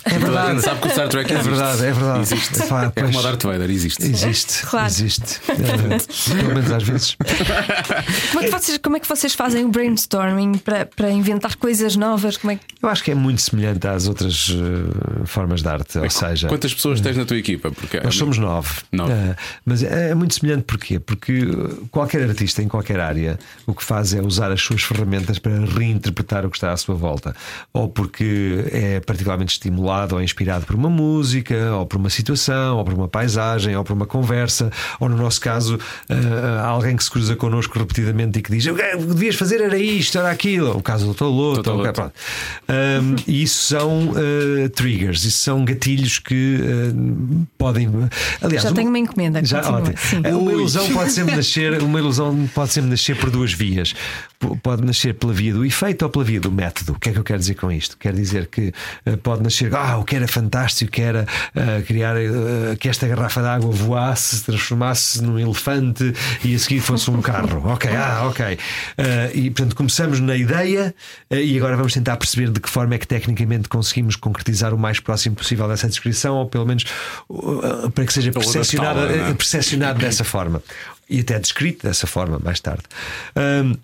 É verdade. sabe que o Star Trek é verdade, é verdade. Existe. Pá, é como o Darth Vader, existe. Existe. Claro. Existe. É, pelo menos às vezes. Como é, que vocês, como é que vocês fazem o brainstorming para, para inventar coisas novas? Como é que... Eu acho que é muito semelhante às outras uh, formas de arte. ou seja, quantas pessoas tens na tua equipa? Porque nós somos nove. nove. Uh, mas é, é, muito semelhante porquê? Porque qualquer artista em qualquer área o que faz é usar as suas ferramentas para reinterpretar o que está à sua volta. Ou porque é particularmente estimulado ou inspirado por uma música, ou por uma situação, ou por uma paisagem, ou por uma conversa, ou no nosso caso, uh, alguém que se cruza connosco repetidamente e que diz: O que devias fazer era isto, era aquilo. O caso do Toloto. Toloto. Um, e isso são uh, triggers, isso são gatilhos que uh, podem. Aliás, já tenho uma encomenda. Já, ótimo. Uma ilusão pode sempre nascer, uma ilusão pode sempre nascer por duas vias. Pode nascer pela via do efeito ou pela via do método. O que é que eu quero dizer com isto? Quer dizer que pode nascer, ah, o que era fantástico que era uh, criar uh, que esta garrafa de água voasse, se transformasse num elefante e a seguir fosse um carro. ok, ah, ok. Uh, e portanto começamos na ideia e agora vamos tentar perceber de que forma é que tecnicamente conseguimos concretizar o mais próximo possível dessa descrição, ou pelo menos para que seja percepcionado, é? dessa forma e até descrito dessa forma mais tarde. Um,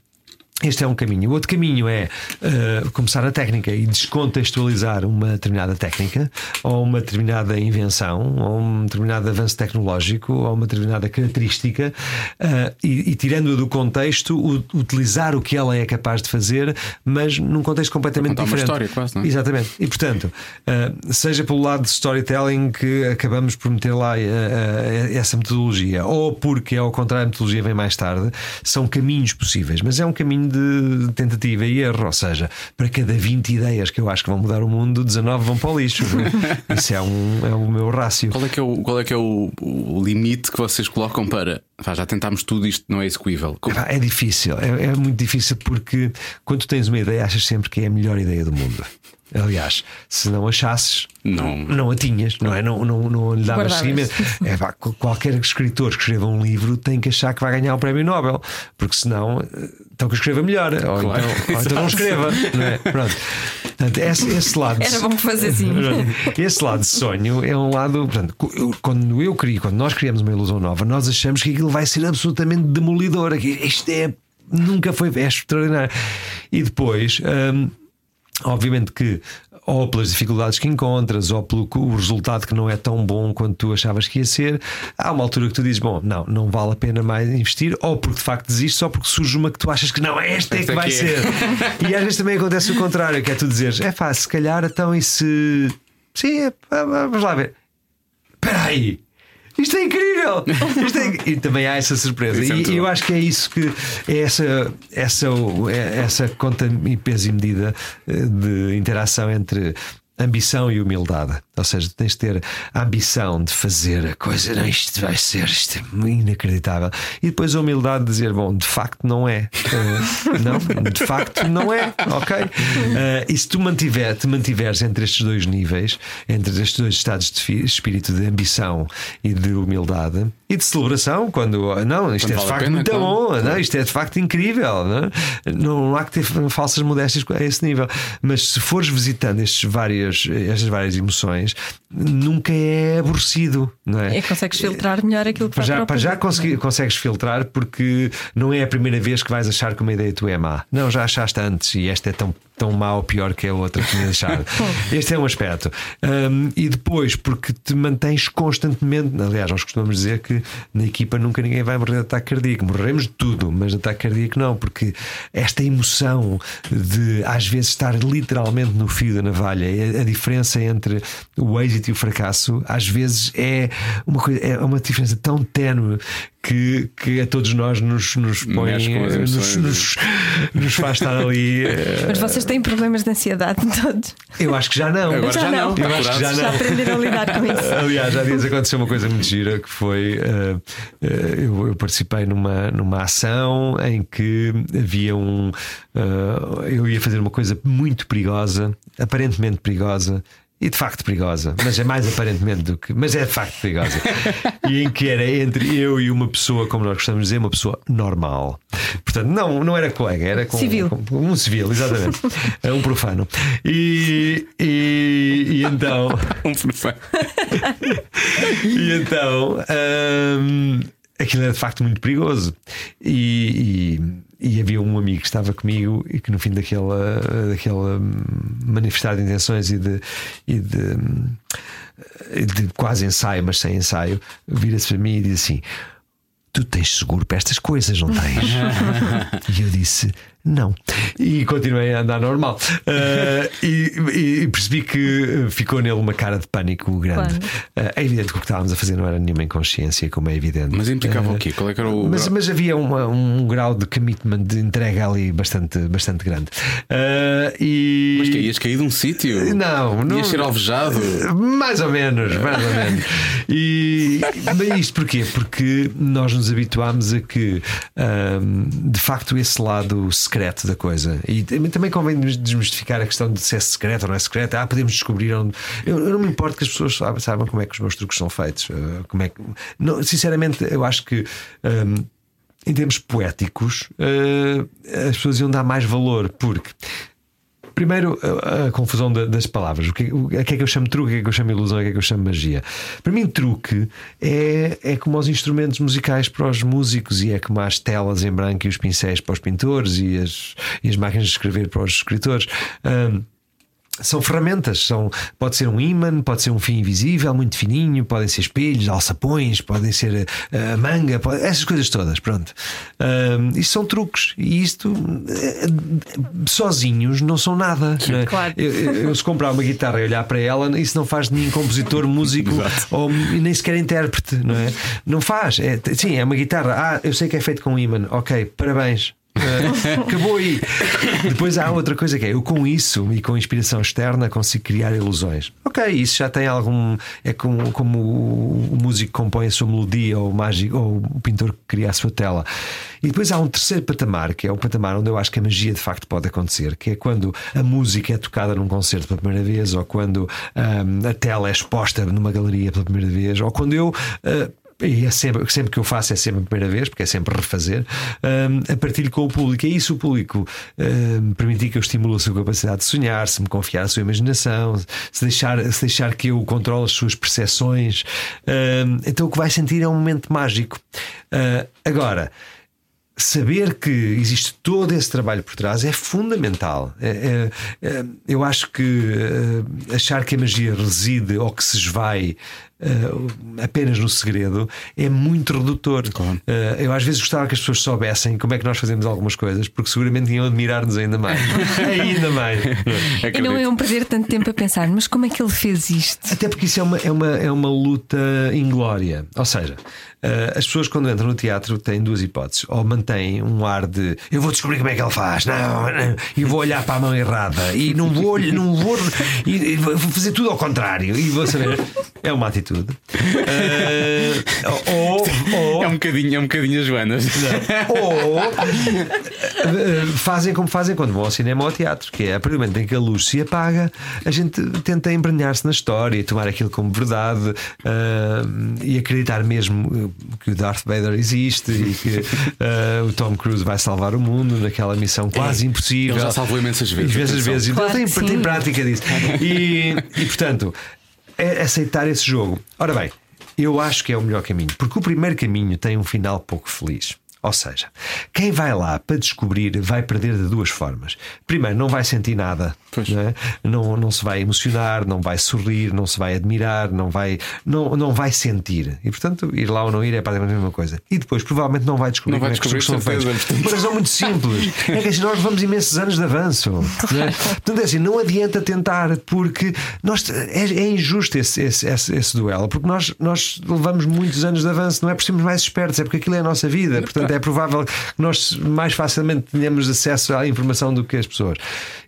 Este é um caminho. O outro caminho é uh, começar a técnica e descontextualizar uma determinada técnica, ou uma determinada invenção, ou um determinado avanço tecnológico, ou uma determinada característica, uh, e, e tirando-a do contexto, o, utilizar o que ela é capaz de fazer, mas num contexto completamente Contar uma diferente. história, quase, não é? Exatamente. E portanto, uh, seja pelo lado de storytelling que acabamos por meter lá essa metodologia, ou porque ao contrário a metodologia vem mais tarde, são caminhos possíveis, mas é um caminho de tentativa e erro. Ou seja, para cada 20 ideias que eu acho que vão mudar o mundo, 19 vão para o lixo. Isso é, um, é o meu rácio. Qual é que é, o, qual é, que é o, o limite que vocês colocam para já tentámos tudo, isto não é execuível? Como- É difícil, é, é muito difícil porque quando tu tens uma ideia, achas sempre que é a melhor ideia do mundo. Aliás, se não achasses, Não. não a tinhas, não é? Não, não, não lhe davas seguimento. É, pá, qualquer escritor que escreva um livro tem que achar que vai ganhar o prémio Nobel, porque senão, eh, então que escreva melhor, ou, Claro. então, ou então não escreva, não é? Pronto. Portanto, esse, esse lado. Era bom fazer assim. Esse lado de sonho é um lado. Portanto, quando eu crio, quando nós criamos uma ilusão nova, nós achamos que aquilo vai ser absolutamente demolidor. Que isto é. Nunca foi. É extraordinário. E depois. hum, Obviamente que, ou pelas dificuldades que encontras, ou pelo o resultado que não é tão bom quanto tu achavas que ia ser, há uma altura que tu dizes: Bom, não, não vale a pena mais investir, ou porque de facto desistes, ou porque surge uma que tu achas que não, esta é Esta que vai é. ser. E às vezes também acontece o contrário, que é tu dizeres: É fácil, se calhar, então e se. Sim, é, vamos lá ver. Espera aí. Isto é incrível! Isto é- E também há essa surpresa. É E eu bom. acho que é isso que é essa, essa, é essa conta e peso e medida eh, de interação entre ambição e humildade. Ou seja, tens de ter a ambição de fazer a coisa, não, isto vai ser, isto é inacreditável. E depois a humildade de dizer, bom, de facto não é. Eh, não, de facto não é. Ok? Eh, e se tu mantiver, te mantiveres entre estes dois níveis, entre estes dois estados de espírito de ambição e de humildade e de celebração, quando não, isto Quando é de vale facto pena, muito claro. bom, não, isto é de facto incrível. Não, é? não há que ter falsas modéstias a esse nível. Mas se fores visitando estes várias, estas várias emoções, nunca é aborrecido, não é? É consegues filtrar melhor aquilo que Para já, para já consegui- consegues filtrar porque não é a primeira vez que vais achar que uma ideia tua é má. Não, já achaste antes e esta é tão, tão má ou pior que a outra que tinha achado. este é um aspecto. Hum, e depois, porque te mantens constantemente. Aliás, nós costumamos dizer que na equipa nunca ninguém vai morrer de ataque cardíaco. Morremos de tudo, mas de ataque cardíaco não, porque esta emoção de às vezes estar literalmente no fio da navalha, a- diferença entre o êxito e o fracasso, às vezes é uma coisa, é uma diferença tão ténue que, que a todos nós nos, nos põe, as nos, nos, nos faz estar ali. eh, Mas vocês têm problemas de ansiedade todos. Eu acho que já não. Agora Já já, não. não. Eu acho que já Já não. aprenderam a lidar com isso. Aliás, há dias aconteceu uma coisa muito gira que foi eh, eh, eu, eu participei numa, numa ação em que havia um eh, eu ia fazer uma coisa muito perigosa, aparentemente perigosa. E de facto perigosa, mas é mais aparentemente do que. Mas é de facto perigosa. E em que era entre eu e uma pessoa, como nós gostamos de dizer, uma pessoa normal. Portanto, não, não era colega, era com, Civil. com- um civil, exatamente. É um profano. E, e, e então. Um profano. E então hum, aquilo era de facto muito perigoso. E, e- e havia um amigo que estava comigo e que no fim daquela, daquela manifestar de intenções e de, e de, de quase ensaio, mas sem ensaio, vira-se para mim e diz assim: Tu tens seguro para estas coisas, não tens? e eu disse. Não. E continuei a andar normal. Uh, e, e percebi que ficou nele uma cara de pânico grande. Claro. Uh, é evidente que o que estávamos a fazer não era nenhuma inconsciência, como é evidente. Mas implicava Uh, o quê? Qual é que era o. mas, mas havia uma- um grau de commitment, de entrega ali bastante, bastante grande. Uh, e... Mas que ias cair de um sítio? Não, não. Ias ser alvejado? Mais ou menos, mais ou menos. E mas isto porquê? Porque nós nos habituámos a que hum, de facto esse lado secreto da coisa. E também convém des- desmistificar a questão de se é secreto ou não é secreto. Ah, podemos descobrir onde. Eu, eu não me importo que as pessoas saibam, saibam como é que os meus truques são feitos. eh, como é que... não, sinceramente, eu acho que. hum, em termos poéticos, eh, as pessoas iam dar mais valor, porque primeiro, a, a confusão da- das palavras. O que, o, que é que eu chamo truque, o que é que eu chamo ilusão, o que é que eu chamo magia? Para mim, truque é, é como os instrumentos musicais para os músicos e é como as telas em branco e os pincéis para os pintores e as, e as máquinas de escrever para os escritores. Ahm, são ferramentas, são, pode ser um ímã, pode ser um fio invisível, muito fininho, podem ser espelhos, alçapões, podem ser a manga, pode- essas coisas todas. Pronto. Ahm, isto são truques e isto eh, sozinhos não são nada. não é? claro. Eu, eu- eu se comprar uma guitarra e olhar para ela, isso não faz de mim compositor, músico ou nem sequer intérprete, não é? Não faz. É, sim, é uma guitarra. Ah, eu sei que é feito com ímã. Ok, parabéns. Eh, acabou aí. Depois há outra coisa que é: eu com isso e com inspiração externa consigo criar ilusões. Ok, isso já tem algum. É como, como o, músico compõe a sua melodia, ou o mágico, ou o pintor cria a sua tela. E depois há um terceiro patamar, que é o patamar onde eu acho que a magia de facto pode acontecer, que é quando a música é tocada num concerto pela primeira vez, ou quando ahm, a tela é exposta numa galeria pela primeira vez, ou quando eu. ah, e é sempre, sempre que eu faço é sempre a primeira vez, porque é sempre refazer, hum, a partilho com o público. E isso o público hum, permitir que eu estimule a sua capacidade de sonhar, se me confiar a sua imaginação, se deixar, se deixar que eu controle as suas percepções. hum, então o que vai sentir é um momento mágico. Ah, agora saber que existe todo esse trabalho por trás é fundamental. É- é- é- eu acho que eh, achar que a magia reside ou que se esvai eh, apenas no segredo é muito redutor. Eh, eu às vezes gostava que as pessoas soubessem como é que nós fazemos algumas coisas, porque seguramente iam admirar-nos ainda mais. ainda mais. E não iam perder tanto tempo a pensar, mas como é que ele fez isto? Até porque isso é uma, é uma, é uma luta inglória. Ou seja, eh, as pessoas quando entram no teatro têm duas hipóteses. Ou mantêm um ar de eu vou descobrir como é que ele faz, não, não, e vou olhar para a mão errada, e não vou, não vou, e, e vou fazer tudo ao contrário, e vou saber. É uma atitude. Eh, ou, ou, É um bocadinho, é um bocadinho as Joanas. ou eh, fazem como fazem quando vão ao cinema ou ao teatro, que é a partir do momento em que a luz se apaga, a gente tenta embrenhar-se na história e tomar aquilo como verdade eh, e acreditar mesmo que o Darth Vader existe e que eh, o Tom Cruise vai salvar o mundo naquela missão quase impossível. ele já salvou imensas vezes, Imensas vezes. Então Claro tem, que sim. tem prática disso. E, e portanto, é aceitar esse jogo. Ora bem, eu acho que é o melhor caminho, porque o primeiro caminho tem um final pouco feliz. Ou seja, quem vai lá para descobrir vai perder de duas formas. Primeiro, não vai sentir nada, Pois. não, não, se vai emocionar, não vai sorrir, não se vai admirar, não vai, não, não vai sentir. E portanto, ir lá ou não ir é praticamente a mesma coisa. E depois, provavelmente, não vai descobrir Não vai como é que são feitos. Por razão muito simples. É que assim, nós levamos imensos anos de avanço. não é? Portanto, é assim, não adianta tentar, porque nós, é, é injusto esse, esse, esse, esse duelo, porque nós, nós levamos muitos anos de avanço, não é por sermos mais espertos, é porque aquilo é a nossa vida. Portanto, é provável que nós mais facilmente tenhamos acesso à informação do que as pessoas.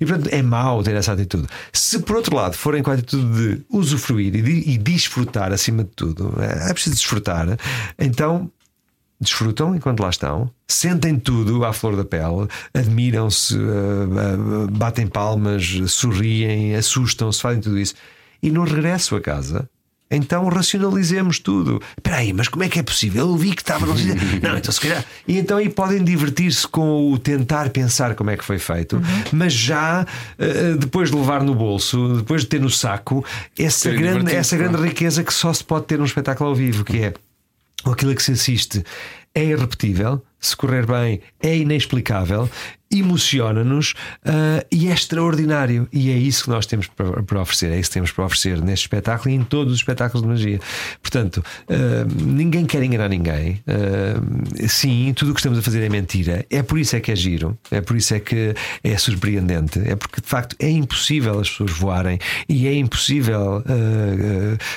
E portanto, é mau ter essa atitude. Se por outro lado forem com a atitude de usufruir e, de, e desfrutar acima de tudo, é preciso desfrutar, então desfrutam enquanto lá estão, sentem tudo à flor da pele, admiram-se, uh, uh, batem palmas, sorriem, assustam-se, fazem tudo isso. E no regresso a casa, então racionalizemos tudo. Espera aí, mas como é que é possível? Eu vi que estava. Não, não então se calhar. E então aí podem divertir-se com o tentar pensar como é que foi feito, mas já uh, depois de levar no bolso, depois de ter no saco, essa grande, essa grande riqueza que só se pode ter num espetáculo ao vivo, que é aquilo a que se assiste é irrepetível, se correr bem, é inexplicável, emociona-nos ah, e é extraordinário. E é isso que nós temos para, para oferecer, é isso que temos para oferecer neste espetáculo e em todos os espetáculos de magia. Portanto, ah, ninguém quer enganar ninguém. Ah, sim, tudo o que estamos a fazer é mentira. É por isso é que é giro, é por isso é que é surpreendente, é porque de facto é impossível as pessoas voarem e é impossível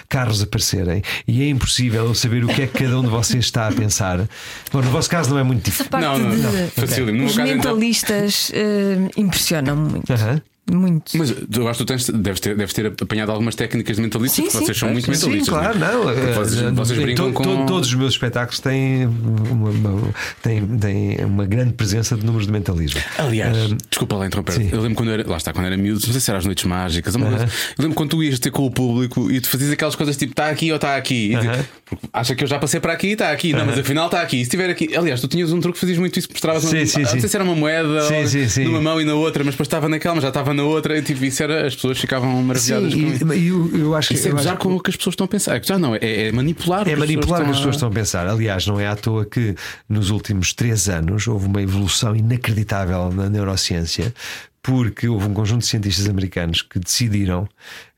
carros aparecerem e é impossível eu saber o que é que cada um de vocês está a pensar. Bom, no vosso caso não é muito difícil. Não, não, de. não. Facílimo. No meu caso, então- mentalistas eh, impressionam-me muito. Muito. Mas eu acho que tu tens, deves, ter, deves ter apanhado algumas técnicas de mentalistas, Sim, porque sim. vocês são muito Sim, mentalistas. claro, não é? não. Porque Vocês, eh, vocês brincam to- com. to- todos os meus espetáculos têm uma, uma- têm, têm uma grande presença de números de mentalismo. Aliás, Eh, desculpa lá interromper. sim. Eu lembro quando eu era, lá está, quando era miúdo, não sei se era as noites mágicas, uma coisa. eu lembro quando tu ias ter com o público e tu fazias aquelas coisas tipo está aqui ou está aqui. E, Aham. Porque acha que eu já passei para aqui e está aqui. Não, mas afinal está aqui. E se estiver aqui. Aliás, tu tinhas um truque que fazias muito isso, mostravas Sim, um, sim, Não sim. sei se era uma moeda Sim, sim, sim. numa mão e na outra, mas depois estava naquela, mas já estava na outra. E, tipo, isso era, as pessoas ficavam Sim, maravilhadas com isso. e, e eu, eu acho que. Isso é eu acho gozar que- com o que as pessoas estão a pensar. É gozar, não, é, é manipular. o É que manipular o que as pessoas estão a pensar. Aliás, não é à toa que nos últimos três anos houve uma evolução inacreditável na neurociência, porque houve um conjunto de cientistas americanos que decidiram,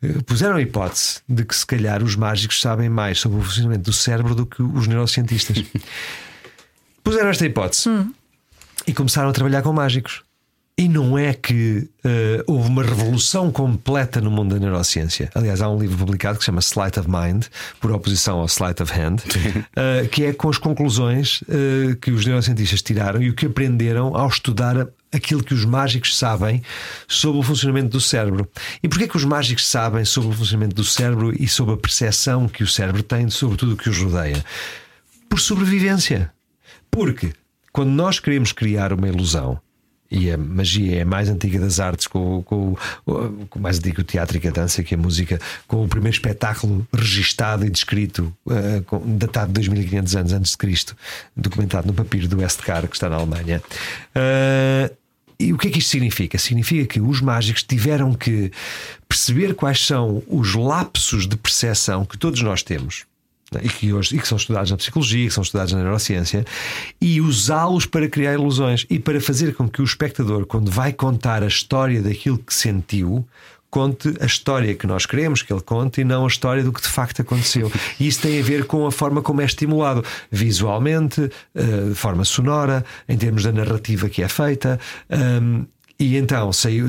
eh, puseram a hipótese de que se calhar os mágicos sabem mais sobre o funcionamento do cérebro do que os neurocientistas. puseram esta hipótese e começaram a trabalhar com mágicos. E não é que eh, houve uma revolução completa no mundo da neurociência. Aliás, há um livro publicado que se chama Sleight of Mind, por oposição ao Sleight of Hand, eh, que é com as conclusões eh, que os neurocientistas tiraram e o que aprenderam ao estudar aquilo que os mágicos sabem sobre o funcionamento do cérebro. E porquê que os mágicos sabem sobre o funcionamento do cérebro e sobre a percepção que o cérebro tem sobre tudo o que os rodeia? Por sobrevivência. Porque quando nós queremos criar uma ilusão, e a magia é a mais antiga das artes, com, com, com o mais antigo teatro e a dança, que a música, com o primeiro espetáculo registado e descrito, eh, com- datado de 2500 anos antes de Cristo, documentado no papiro do Westcar, que está na Alemanha. Eh, e o que é que isto significa? Significa que os mágicos tiveram que perceber quais são os lapsos de percepção que todos nós temos. né, E que, hoje, e que são estudados na psicologia, que são estudados na neurociência, e usá-los para criar ilusões e para fazer com que o espectador, quando vai contar a história daquilo que sentiu, conte a história que nós queremos que ele conte e não a história do que de facto aconteceu. E isso tem a ver com a forma como é estimulado visualmente, eh, de forma sonora, em termos da narrativa que é feita. E então saiu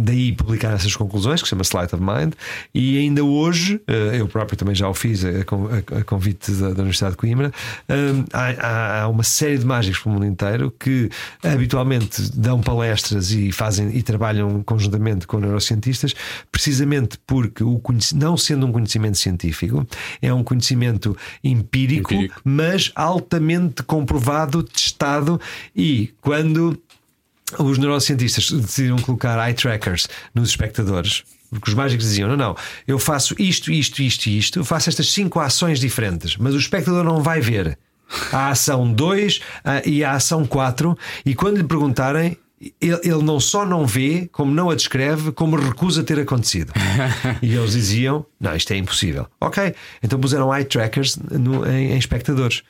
daí publicar essas conclusões, que se chama Sleight of Mind, e ainda hoje, eh, eu próprio também já o fiz a, con- a- a convite da, da Universidade de Coimbra, hum, há, uma série de mágicos pelo mundo inteiro que habitualmente dão palestras e fazem e trabalham conjuntamente com neurocientistas, precisamente porque o não sendo um conhecimento científico, é um conhecimento empírico, Empírico. mas altamente comprovado, testado, e quando os neurocientistas decidiram colocar eye trackers nos espectadores. Porque os mágicos diziam: não, não, eu faço isto, isto, isto e isto, eu faço estas cinco ações diferentes, mas o espectador não vai ver a ação 2 e a ação 4, e quando lhe perguntarem, ele, ele não só não vê, como não a descreve, como recusa ter acontecido. e eles diziam: não, isto é impossível. Ok, então puseram eye trackers no- em, em espectadores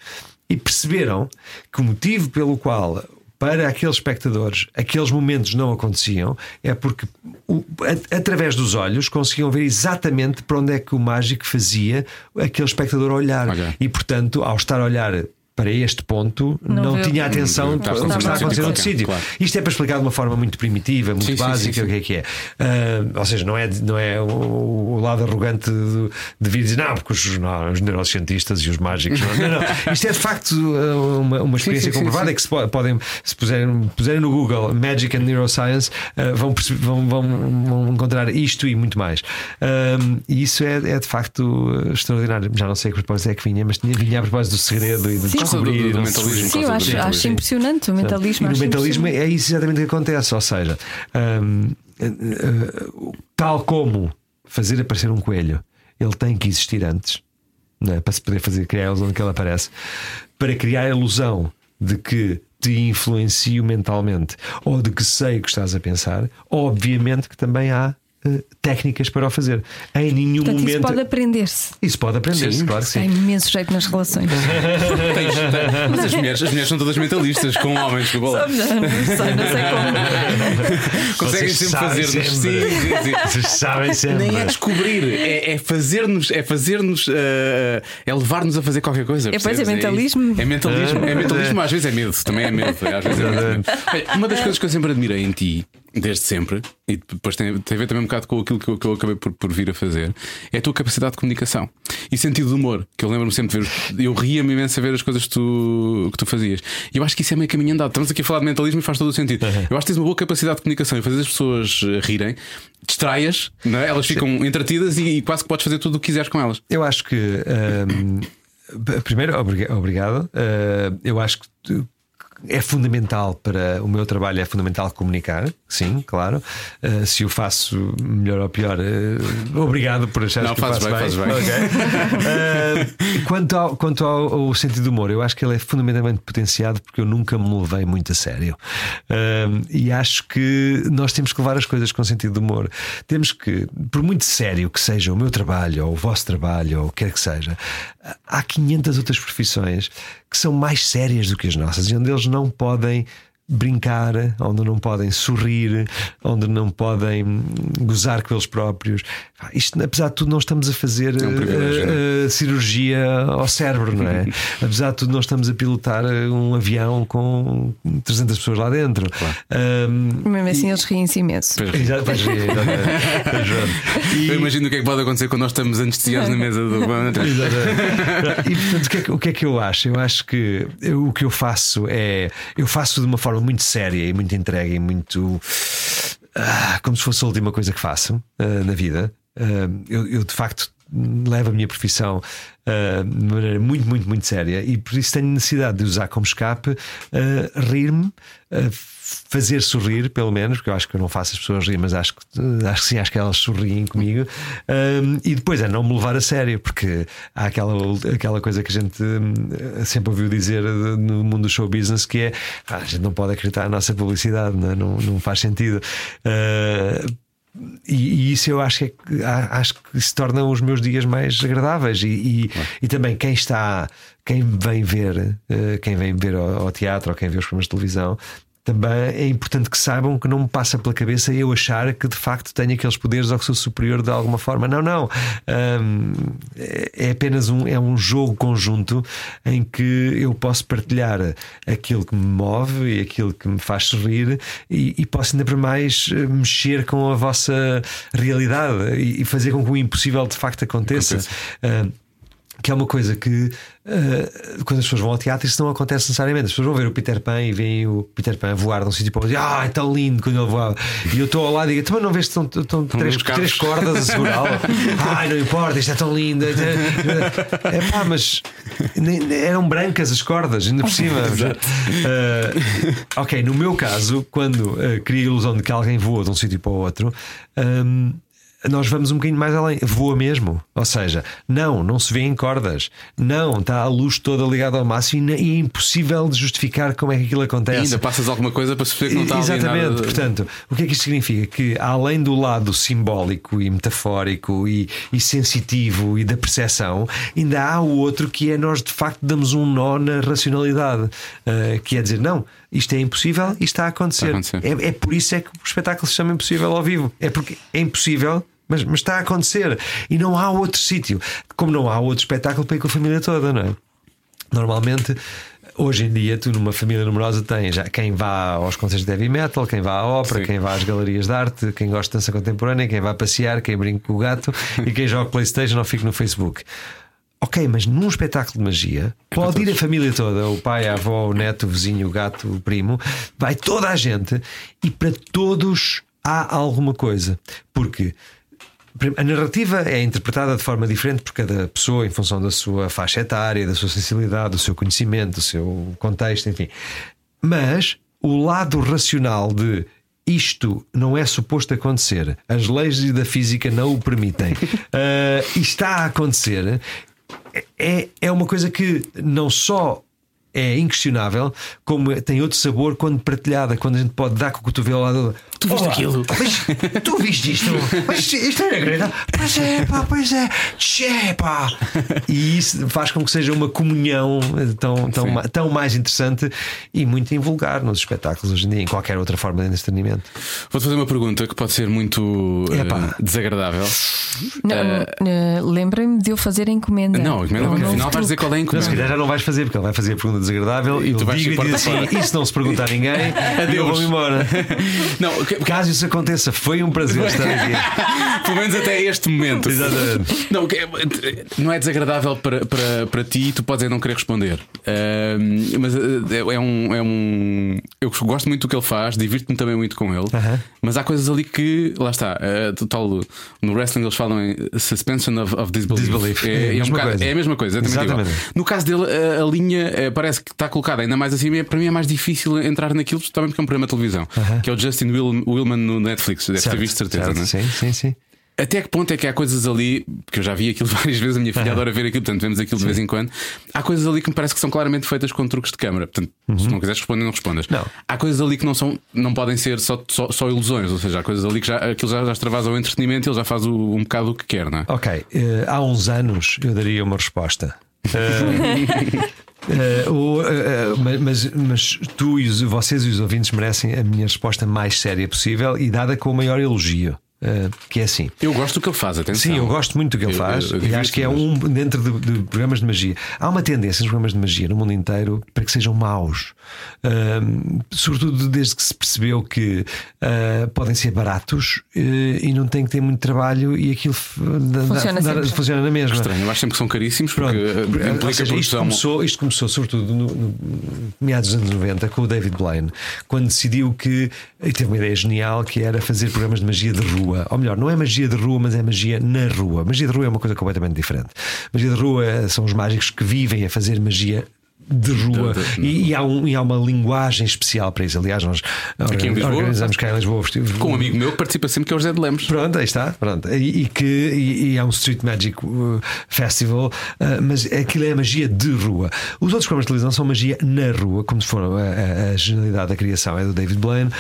e perceberam que o motivo pelo qual para aqueles espectadores aqueles momentos não aconteciam é porque o- a- através dos olhos conseguiam ver exatamente para onde é que o mágico fazia aquele espectador olhar Ok. e portanto ao estar a olhar para este ponto não, Não tinha atenção Não, para o que está a acontecer não, noutro sítio. claro. Isto é para explicar de uma forma muito primitiva, muito Sim, básica sim, sim. o que é que é. Ah, ou seja, não é, não é o, o lado arrogante de, de vir dizer não, porque os, não, os neurocientistas e os mágicos. Não, não, não. Isto é de facto ah, uma, uma experiência sim, sim, comprovada sim. é que se po- podem, se puserem, puserem no Google Magic and Neuroscience, ah, vão, vão, vão, vão encontrar isto e muito mais. Ah, e isso é, é de facto extraordinário. Já não sei que propósito é que vinha, mas tinha, vinha a propósito do segredo e do- descobrir. do se mentalismo. Sim, eu do acho, mentalismo. acho impressionante o mentalismo. E no mentalismo é isso exatamente o que acontece. Ou seja, hum, eh, eh, tal como fazer aparecer um coelho, ele tem que existir antes não é? para se poder fazer criar a ilusão de que ele aparece, para criar a ilusão de que te influencio mentalmente ou de que sei o que estás a pensar, obviamente que também há técnicas para o fazer. Em nenhum Portanto, isso momento. pode aprender-se. Isso pode aprender-se, claro que Tem sim. imenso jeito nas relações. Mas as mulheres, as mulheres são todas mentalistas, com homens de bola. não sei, não sei como. Conseguem Vocês sempre fazer-nos. Sim, sempre. sim, sim. Vocês sabem sempre. Nem é descobrir, é, é fazer-nos, é fazer-nos, eh, é levar-nos a fazer qualquer coisa. É, pois, é isso. mentalismo. É mentalismo, é mentalismo, às vezes é medo, também é medo. Às vezes é medo. Olha, Uma das coisas que eu sempre admirei em ti, desde sempre, e depois tem, tem a ver também um bocado com aquilo que eu, que eu acabei por, por vir a fazer, é a tua capacidade de comunicação e sentido de humor. Que eu lembro-me sempre de ver, eu ria-me imenso a ver as coisas que tu, que tu fazias. E eu acho que isso é meio caminho andado. Estamos aqui a falar de mentalismo e faz todo o sentido. Eu acho que tens uma boa capacidade de comunicação e fazer as pessoas eh, rirem, distraias, é? elas ficam entretidas e, e quase que podes fazer tudo o que quiseres com elas. Eu acho que hum, primeiro, obriga- obrigado. Uh, eu acho que é fundamental para o meu trabalho, é fundamental comunicar, sim, claro. Uh, se o faço melhor ou pior, uh, obrigado por achar que fazes faço bem, fazes bem. Okay. Uh, quanto ao, quanto ao, ao, sentido do humor, eu acho que ele é fundamentalmente potenciado porque eu nunca me levei muito a sério. e acho que nós temos que levar as coisas com sentido de humor. Temos que, por muito sério que seja o meu trabalho, ou o vosso trabalho, ou o que quer que seja, há 500 outras profissões que são mais sérias do que as nossas e onde eles não podem brincar, onde não podem sorrir, onde não podem gozar com eles próprios. Isto, apesar de tudo, não estamos a fazer é um uh, uh, cirurgia ao cérebro, não é? apesar de tudo, não estamos a pilotar um avião com 300 pessoas lá dentro. Claro. Um, Mesmo assim, e... eles riem-se imenso. Pois, Eu imagino o que é que pode acontecer quando nós estamos anestesiados na mesa do E portanto, o que, é que, o que é que eu acho? Eu acho que eu, o que eu faço é eu faço de uma forma muito séria e muito entregue e muito ah, como se fosse a última coisa que faço uh, na vida. Uh, eu, eu, de facto levo a minha profissão uh, de maneira muito, muito, muito séria e por isso tenho necessidade de usar como escape rir-me fazer sorrir, pelo menos, porque eu acho que eu não faço as pessoas rir, mas acho que, acho que sim, acho que elas sorriem comigo. E depois é não me levar a sério, porque há aquela, aquela coisa que a gente sempre ouviu dizer no mundo do show business que é ah, a gente não pode acreditar na nossa publicidade, não, é? não, não faz sentido. E, e, isso eu acho que, é, acho que se tornam os meus dias mais agradáveis. E, e, e também quem está quem vem ver uh, quem vem ver ao, ao, teatro ou quem vê os programas de televisão também é importante que saibam que não me passa pela cabeça eu achar que de facto tenho aqueles poderes ou que sou superior de alguma forma. Não, não. Um, é apenas um, é um jogo conjunto em que eu posso partilhar aquilo que me move e aquilo que me faz sorrir e, e posso ainda para mais mexer com a vossa realidade e, fazer com que o impossível de facto aconteça. aconteça. Uh, que é uma coisa que uh, quando as pessoas vão ao teatro isso não acontece necessariamente. As pessoas vão ver o Peter Pan e veem o Peter Pan voar de um sítio para outro. Ah, é tão lindo quando ele voava. E eu estou ao lado e digo: também não vês estão, estão três, três cordas a segurá-lo? Ai, não importa, isto é tão lindo. É pá, mas eram brancas as cordas, ainda por cima. uh, ok, no meu caso, quando uh, cria a ilusão de que alguém voa de um sítio para o outro. Um, nós vamos um bocadinho mais além. Voa mesmo. Ou seja, não, não se vê em cordas. Não, está a luz toda ligada ao máximo e é impossível de justificar como é que aquilo acontece. E ainda passas alguma coisa para perceber que não está Exatamente. Ali Portanto, o que é que isto significa? Que além do lado simbólico e metafórico e, e sensitivo e da percepção, ainda há o outro que é nós de facto damos um nó na racionalidade. Uh, que é dizer, não isto é impossível e está a acontecer. Está a acontecer. É, é, por isso é que o espetáculo se chama Impossível ao vivo. É porque é impossível. Mas, mas está a acontecer e não há outro sítio, como não há outro espetáculo para ir com a família toda, não é? Normalmente hoje em dia, tu numa família numerosa tens já quem vá aos concertos de heavy metal, quem vá à ópera, Sim. quem vá às galerias de arte, quem gosta de dança contemporânea, quem vá passear, quem brinca com o gato e quem joga Playstation ou fica no Facebook. Ok, mas num espetáculo de magia é pode ir a família toda, o pai, a avó, o neto, o vizinho, o gato, o primo, vai toda a gente e para todos há alguma coisa. Porque a narrativa é interpretada de forma diferente por cada pessoa em função da sua faixa etária, da sua sensibilidade, do seu conhecimento, do seu contexto, enfim. Mas o lado racional de isto não é suposto acontecer, as leis da física não o permitem, uh, está a acontecer, é, é uma coisa que não só é inquestionável, como tem outro sabor quando partilhada, quando a gente pode dar com o cotovelo lá do. Tu viste aquilo? Mas, tu viste isto? Mas isto é grande. Pois é, pá, pois é. Tchê, pá. E isso faz com que seja uma comunhão tão, tão, tão mais interessante e muito invulgar nos espetáculos hoje em dia, em qualquer outra forma de entretenimento. Vou-te fazer uma pergunta que pode ser muito uh, desagradável. Uh, Lembrem-me de eu fazer a encomenda. Não, a encomenda no final vais dizer qual é a encomenda. Não, se já não vais fazer, porque ele vai fazer a pergunta desagradável e, tu vais digo e diz assim: isso não se pergunta a ninguém, eu vou-me embora. Não, Caso isso aconteça, foi um prazer estar aqui. Pelo menos até este momento. Exatamente. Não, é- não é desagradável para, para, para ti, tu podes é não querer responder. Ahm, mas eh, é um, é um. Eu gosto muito do que ele faz, divirto-me também muito com ele. Aham. Mas há coisas ali que, lá está, eh, total, no wrestling eles falam em suspension of, of disbelief. Disbelief. É, É a é um mesma bocado- coisa. é a mesma coisa, exatamente, igual. No caso dele, a, a linha eh, parece que está colocada ainda mais assim. Para mim é mais difícil entrar naquilo, justamente porque é um programa de televisão, que é o Justin Will- Willman no Netflix. Deve ter Certo, visto, de certeza, certo, não é? Sim, sim, sim. Até que ponto é que há coisas ali, porque eu já vi aquilo várias vezes, a minha filha adora ver aquilo, portanto vemos aquilo de vez em quando. Há coisas ali que me parece que são claramente feitas com truques de câmara. Portanto, se não quiseres responder, não respondas. Não. Há coisas ali que não são, não podem ser só, só, só ilusões, ou seja, há coisas ali que já, aquilo já, já extravasa o entretenimento e ele já faz o- um bocado o que quer, não é? Ok, eh, há uns anos eu daria uma resposta. Eh, eh, eh, ma- mas, mas tu e os, vocês e os ouvintes merecem a minha resposta mais séria possível e dada com o maior elogio. Eh, que é assim. Eu gosto do que ele faz, atenção. Sim, eu gosto muito do que ele Eu- faz eu- eu e acho que é um dentro de, de programas de magia. Há uma tendência nos programas de magia no mundo inteiro para que sejam maus, Ahm, sobretudo desde que se percebeu que ah, podem ser baratos eh, e não têm que ter muito trabalho e aquilo dá- Funciona dá- sempre. funciona na mesma. Estranho, eu acho sempre que são caríssimos porque Pronto. eh, Ou implica seja, isto, produção. começou, isto começou sobretudo no, no meados dos anos 90 com o David Blaine, quando decidiu que e teve uma ideia genial que era fazer programas de magia de rua. Ou melhor, não é magia de rua, mas é magia na rua. Magia de rua é uma coisa completamente diferente. Magia de rua são os mágicos que vivem a fazer magia. De rua E, e há um- e há uma linguagem especial para isso. Aliás, nós Lisboa? organizamos cá em Lisboa Com um amigo meu que participa sempre, que é o José de Lemos. Pronto, aí está. Pronto. E, e que e, e é um Street Magic uh, Festival, uh, mas aquilo é magia de rua. Os outros programas de televisão são magia na rua, como se for a, a, a genialidade da criação é do David Blaine.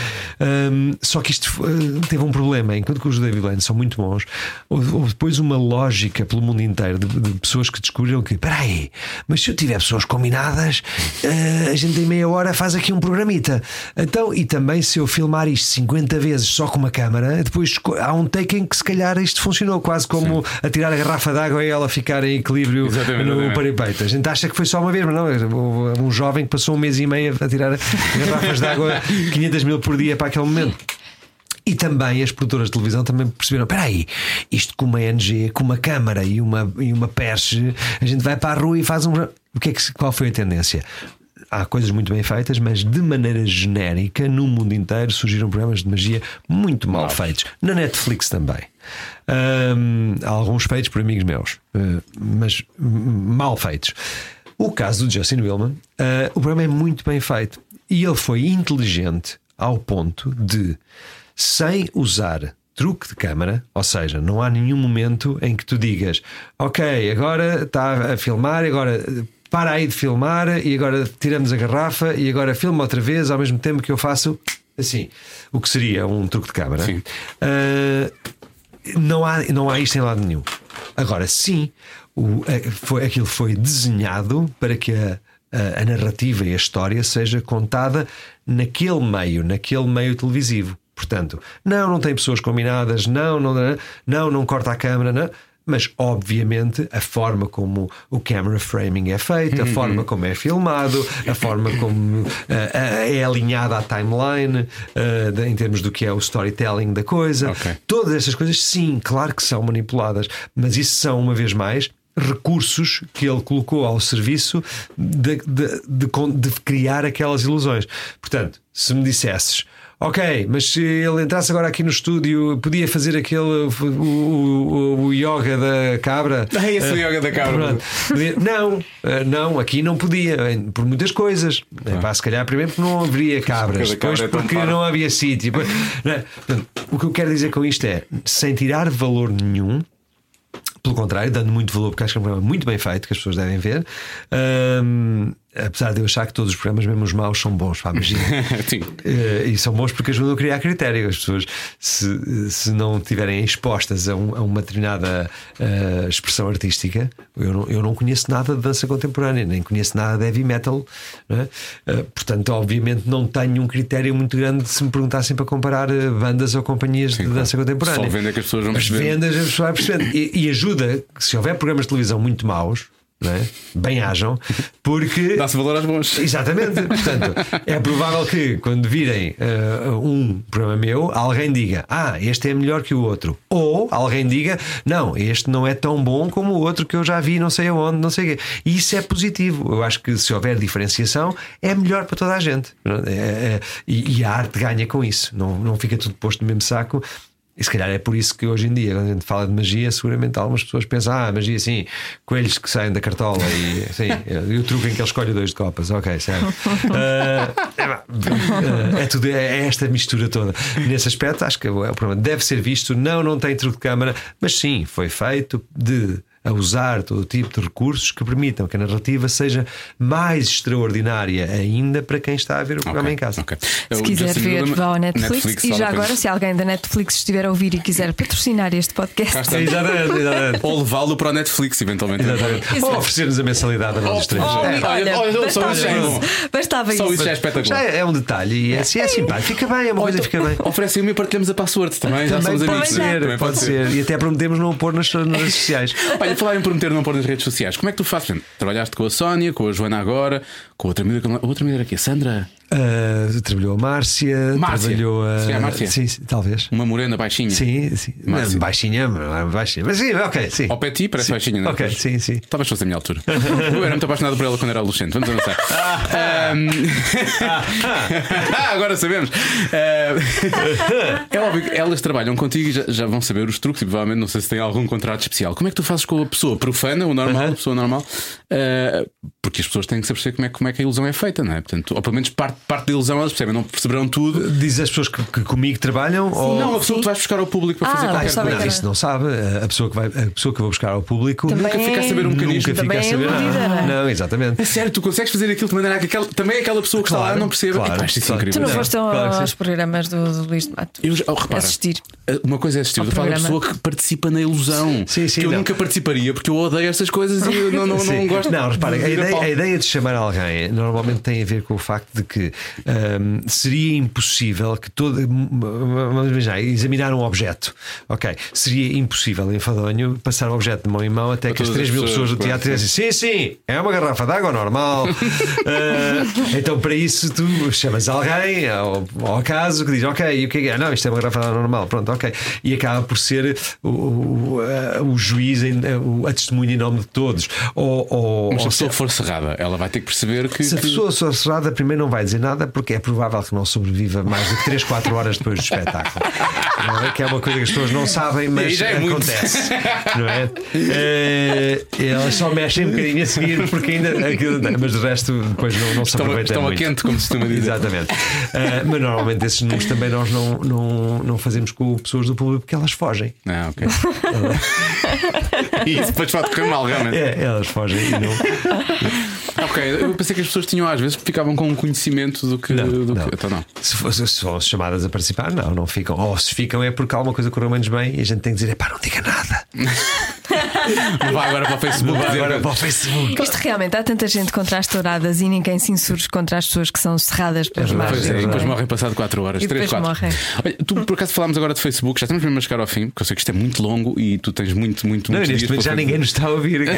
Um, só que isto uh, teve um problema. Enquanto que os do David Blaine são muito bons, houve, houve depois uma lógica pelo mundo inteiro de, de pessoas que descobriram que, peraí, mas se eu tiver pessoas combinadas, uh, a gente em meia hora faz aqui um programita. Então, e também se eu filmar isto 50 vezes só com uma câmara, depois há um take em que se calhar isto funcionou, quase como atirar a garrafa d'água e ela ficar em equilíbrio Exatamente, no parapeito. A gente acha que foi só uma vez, mas não. Um jovem que passou um mês e meio a tirar garrafas d'água 500 mil por dia para aquele momento. E também as produtoras de televisão também perceberam: espera aí, isto com uma NG, com uma câmara e uma, e uma perche, a gente vai para a rua e faz um. O que é que, qual foi a tendência? Há coisas muito bem feitas, mas de maneira genérica, no mundo inteiro, surgiram programas de magia muito mal feitos. Na Netflix também. Hum, há alguns feitos por amigos meus, eh, mas mal feitos. O caso do Justin Willman, eh, o programa é muito bem feito e ele foi inteligente ao ponto de, sem usar truque de câmara, ou seja, não há nenhum momento em que tu digas, ok, agora está a filmar, agora para aí de filmar e agora tiramos a garrafa e agora filma outra vez ao mesmo tempo que eu faço assim, o que seria um truque de câmara. Eh, não há, não há isto em lado nenhum. Agora, sim, o, foi, aquilo foi desenhado para que a, a, a narrativa e a história seja contada naquele meio, naquele meio televisivo. Portanto, não, não tem pessoas combinadas, não, não, não, não, não corta a câmera, não. Mas, obviamente, a forma como o camera framing é feito, a forma como é filmado, a forma como eh, é alinhada à timeline, eh, de- em termos do que é o storytelling da coisa. Ok. Todas essas coisas, sim, claro que são manipuladas, mas isso são, uma vez mais, recursos que ele colocou ao serviço de, de- de criar aquelas ilusões. Portanto, se me dissesses. Ok, mas se ele entrasse agora aqui no estúdio, podia fazer aquele o, o, o yoga da cabra. Ah, esse é o yoga da cabra. Não, eh, não, aqui não podia, por muitas coisas. É, pá, se calhar, primeiro porque não haveria cabras, a cabra depois é porque parva. não havia sítio. depois- é? O que eu quero dizer com isto é, sem tirar valor nenhum, pelo contrário, dando muito valor, porque acho que é um programa muito bem feito, que as pessoas devem ver. Apesar de eu achar que todos os programas, mesmo os maus, são bons para a magia. Sim. Eh, e são bons porque ajudam a criar critério. As pessoas, se, se não estiverem expostas a, um- a uma determinada eh, expressão artística, eu não, eu não conheço nada de dança contemporânea, nem conheço nada de heavy metal. é? Eh, portanto, obviamente, não tenho um critério muito grande se me perguntassem para comparar bandas ou companhias de claro. dança contemporânea. Só vendo é que as pessoas vão As perceber. vendas, as pessoas vão percebendo. E, e ajuda se houver programas de televisão muito maus. É? Bem-ajam, porque. Dá-se valor aos bons. Exatamente. Portanto, é provável que quando virem uh, um programa meu, alguém diga: Ah, este é melhor que o outro. Ou alguém diga: Não, este não é tão bom como o outro que eu já vi, não sei aonde, não sei o quê. E isso é positivo. Eu acho que se houver diferenciação, é melhor para toda a gente. É, é, e, e, a arte ganha com isso. Não, não fica tudo posto no mesmo saco. E se calhar é por isso que hoje em dia, quando a gente fala de magia, seguramente algumas pessoas pensam: ah, magia sim, coelhos que saem da cartola e, sim, e o truque em que ele escolhe dois de copas. Ok, certo. Uh, é, é, tudo, é esta mistura toda. Nesse aspecto, acho que o programa deve ser visto. Não, não tem truque de câmara, mas sim, foi feito de a usar todo tipo de recursos que permitam que a narrativa seja mais extraordinária ainda para quem está a ver o programa okay, em casa. Okay. Se quiser ver, vá ao Netflix, Netflix e já agora, se alguém da Netflix estiver a ouvir e quiser patrocinar este podcast, exatamente, exatamente. ou levá-lo para o Netflix, eventualmente. Exatamente. Ou oferecer-nos a mensalidade a nós os três. Oh, é. Bastava isso. Só isso já é espetacular. Já é, é um detalhe e é, assim, é simpático. Fica bem, é uma coisa fica bem. Oferecem-me e partilhamos a password também. Já somos amigos. Pode ser, pode ser. E até prometemos não pôr nas redes sociais. Olha, falar em prometer não pôr nas redes sociais. Como é que tu fazes? Trabalhaste com a Sónia, com a Joana agora, com outra amiga. Outra amiga era aqui, a Sandra? Uh, trabalhou a Márcia, Márcia. trabalhou a. Sim, a Márcia. Sim, talvez. Uma morena baixinha. Sim, sim. Não, baixinha, baixinha. Mas sim, ok, sim. Ao ti parece sim. baixinha, não é? Ok, sim, sim. Talvez fosse a minha altura. Eu era muito apaixonado por ela quando era adolescente. Vamos avançar. um... Agora sabemos. É óbvio que elas trabalham contigo e já, já, vão saber os truques e provavelmente não sei se tem algum contrato especial. Como é que tu fazes com a pessoa profana, o normal, uh -huh. a pessoa normal? Porque as pessoas têm que saber como é, como é que a ilusão é feita, não é? Portanto, ou pelo menos parte, parte da ilusão elas percebem, não perceberão tudo. Diz as pessoas que, que comigo trabalham? Sim, ou... Não, a pessoa que tu vais buscar ao público para ah, fazer qualquer coisa. Não, isso não sabe. A pessoa que, vai, a pessoa que eu vou buscar ao público também nunca fica a saber um mecanismo. Nunca fica a saber nada. Não, não, exatamente. É sério, tu consegues fazer aquilo de maneira que aquela, também aquela pessoa que claro, está lá não perceba. Claro, Epá, isto é incrível. Tu não foste claro aos programas do, do Luís de Mato. Eu, oh, repara, assistir. Uma coisa é assistir, eu falo da pessoa que participa na ilusão. Sim, sim, que eu não. nunca participaria porque eu odeio essas coisas e eu não, não, não gosto. Não, repara, a ideia, a ideia de chamar alguém normalmente tem a ver com o facto de que um, seria impossível que todo. Vamos imaginar, examinar um objeto. Ok, seria impossível enfadonho passar o objeto de mão em mão até que as 3 mil pessoas do teatro dissessem: sim, sim, é uma garrafa de água normal. uh, então, para isso, tu chamas alguém ao, ao caso que diz: Ok, o que é? Não, isto é uma garrafa de água normal. Pronto, ok. E acaba por ser o, o, o juiz, a testemunha em nome de todos. Ou, ou, Mas se a pessoa for ela vai ter que perceber que. Se a pessoa for cerrada, primeiro não vai dizer nada, porque é provável que não sobreviva mais de 3, 4 horas depois do espetáculo. Não é? Que é uma coisa que as pessoas não sabem, mas é acontece. Não é? é? Elas só mexem um bocadinho a seguir, porque ainda. Mas de resto, depois não, não se estão, aproveita estão muito. a quente, como se costuma dizer. Exatamente. Uh, mas normalmente esses números também nós não, não, não fazemos com pessoas do público porque elas fogem. Ah, ok. e isso depois pode correr mal, realmente. É, elas fogem e não. Ok, eu pensei que as pessoas tinham às vezes ficavam com um conhecimento do que. Não, do não. Que, então não. Se, fosse, se fossem chamadas a participar, não, não ficam. Ou se ficam é porque alguma coisa correu menos bem e a gente tem que dizer: pá, não diga nada. Não vá agora para o Facebook. Vá agora para o Facebook. Isto realmente há tanta gente contra as touradas e ninguém se insurge contra as pessoas que são cerradas pelas Pois margens. é, e depois não é? morrem passado 4 horas, E 3, depois 4. morrem. Olha, tu por acaso falámos agora de Facebook, já estamos mesmo a chegar ao fim, porque eu sei que isto é muito longo e tu tens muito, muito, Não, muitos neste momento já ninguém nos está a ouvir.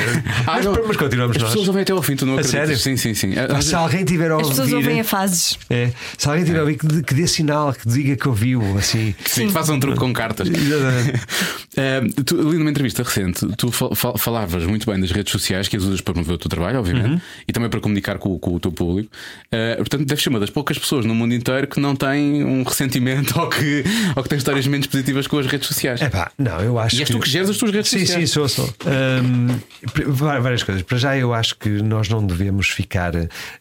Ah, mas, não. mas continuamos As nós. pessoas ouvem até ao fim, tu não? Sério? Sim, sim, sim. Ah, Se alguém tiver a As pessoas ouvem a fases. É, se alguém tiver a ouvir, que, que dê sinal, que diga que ouviu, assim. Sim, que façam um truque com cartas. Exatamente. Eh, tu, ali numa entrevista recente, tu fal- fal- falavas muito bem das redes sociais que as usas para promover o teu trabalho, obviamente, Uhum. e também para comunicar com, com o teu público. Eh, portanto, deves ser uma das poucas pessoas no mundo inteiro que não tem um ressentimento ou que, ou que tem histórias menos positivas com as redes sociais. É pá, não, eu acho E és que. tu que geres as tuas redes Sim, sim, sociais. sou, sou. Pr- va- várias coisas. Para já, eu acho que nós não devemos ficar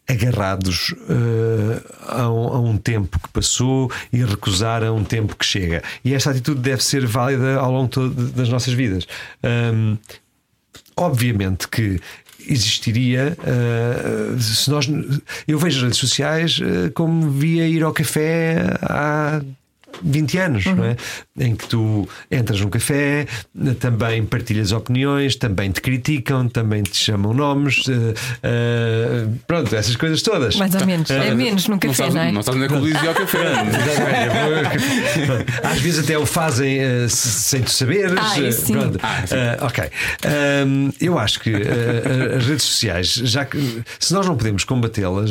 agarrados eh, a, um, a um tempo que passou e recusar a um tempo que chega. E esta atitude deve ser válida ao longo todo das nossas vidas. Hum, obviamente que existiria eh, se nós eu vejo as redes sociais eh, como via ir ao café há 20 anos, não é? Em que tu entras num café, também partilhas opiniões, também te criticam, também te chamam nomes, uh, uh, pronto, essas coisas todas. Mais ou menos. É menos num café, não, é? Não estás nem com o Luís e ao café. Às vezes até o fazem uh, sem tu saberes. Ah, sim. Pronto. Ah, sim. ok. Um, eu acho que as redes sociais, já que se nós não podemos combatê-las,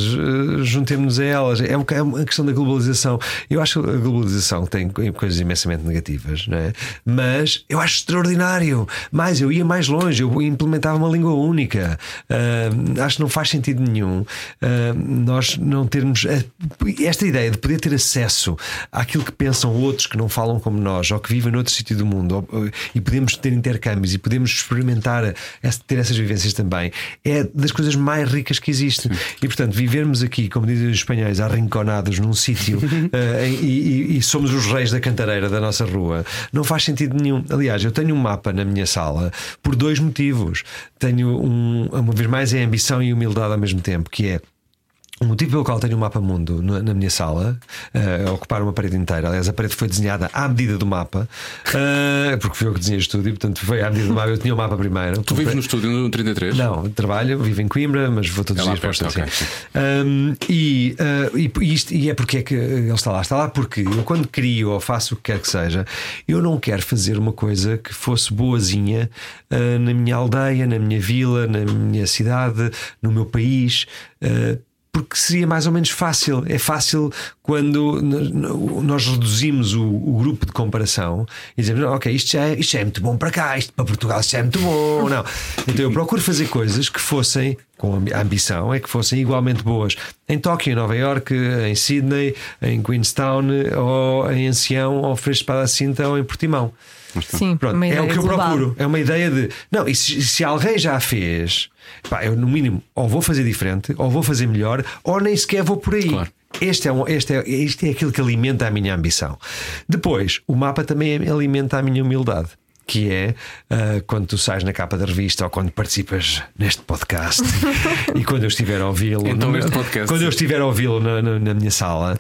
juntemos-nos a elas. É, é uma questão da globalização. Eu acho que a globalização tem coisas imensamente negativas, não é? mas eu acho extraordinário. Mais, eu ia mais longe, eu implementava uma língua única. Uh, acho que não faz sentido nenhum uh, nós não termos esta ideia de poder ter acesso àquilo que pensam outros que não falam como nós ou que vivem noutro sítio do mundo ou, e podemos ter intercâmbios e podemos experimentar, ter essas vivências também. É das coisas mais ricas que existem. E portanto, vivermos aqui, como dizem os espanhóis, arrinconados num sítio uh, e, e, e, somos os reis da cantareira da nossa rua, não faz sentido nenhum. Aliás, eu tenho um mapa na minha sala por dois motivos. Tenho um, uma vez mais, é ambição e humildade ao mesmo tempo, que é o motivo pelo qual tenho um mapa mundo na minha sala, uh, a ocupar uma parede inteira. Aliás, a parede foi desenhada à medida do mapa, uh, porque foi eu que desenhei o estúdio, portanto foi à medida do mapa. Eu tinha o mapa primeiro. Tu vives no estúdio no 33? Não, trabalho, vivo em Coimbra, mas vou todos os dias para. Okay. Um, e, uh, e, isto, e é porque é que ele está lá. Está lá porque eu, quando crio ou faço o que quer que seja, eu não quero fazer uma coisa que fosse boazinha na minha aldeia, na minha vila, na minha cidade, no meu país porque seria mais ou menos fácil. É fácil quando nós reduzimos o, o grupo de comparação e dizemos: Ok, isto já, é, isto já é muito bom para cá, isto para Portugal isto já é muito bom. Não. Então eu procuro fazer coisas que fossem, com a ambição, é que fossem igualmente boas em Tóquio, em Nova York, em Sydney, em Queenstown, ou em Ancião, ou Freixo Espada Cinta, ou em Portimão. Sim, Pronto, é o que global. eu procuro. É uma ideia de. Não, e se, se alguém já fez, pá, eu no mínimo ou vou fazer diferente, ou vou fazer melhor, ou nem sequer vou por aí. Claro. Este é, um, este, é, este é aquilo que alimenta a minha ambição. Depois, o mapa também alimenta a minha humildade que é uh, quando tu sais na capa da revista ou quando participas neste podcast e quando eu estiver a ouvi-lo. Então, neste podcast. Quando eu estiver a ouvi-lo na, na, na minha sala.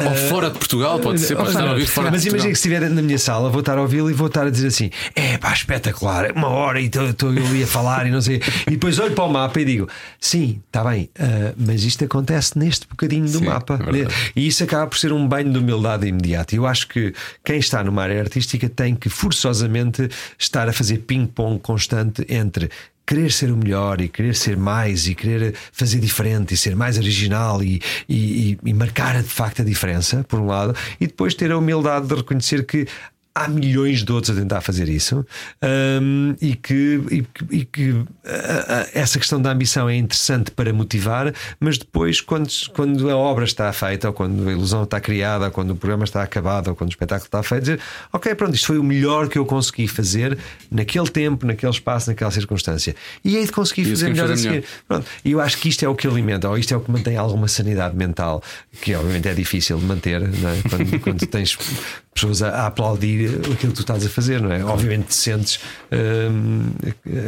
Ou uh, fora de Portugal, pode ser, pode estar a ouvir fora Mas imagina que se estiver na minha sala, vou estar a ouvi-lo e vou estar a dizer assim: é pá, espetacular, uma hora e estou ali a falar e não sei. E depois olho para o mapa e digo: sim, está bem, uh, mas isto acontece neste bocadinho do sim, mapa. É e isso acaba por ser um banho de humildade imediata. Eu acho que quem está numa área artística tem que forçosamente estar a fazer ping-pong constante entre querer ser o melhor e querer ser mais e querer fazer diferente e ser mais original e, e, e, marcar de facto a diferença, por um lado, e depois ter a humildade de reconhecer que há milhões de outros a tentar fazer isso um, e que, e, e que uh, essa questão da ambição é interessante para motivar, mas depois, quando, quando a obra está feita, ou quando a ilusão está criada, ou quando o programa está acabado, ou quando o espetáculo está feito, dizer ok, pronto, isto foi o melhor que eu consegui fazer naquele tempo, naquele espaço, naquela circunstância, e hei de conseguir fazer melhor a seguir. Pronto, e eu acho que isto é o que alimenta, ou isto é o que mantém alguma sanidade mental, que obviamente é difícil de manter é? quando, quando tens pessoas a, a, aplaudir aquilo que tu estás a fazer, não é? Obviamente te sentes hum,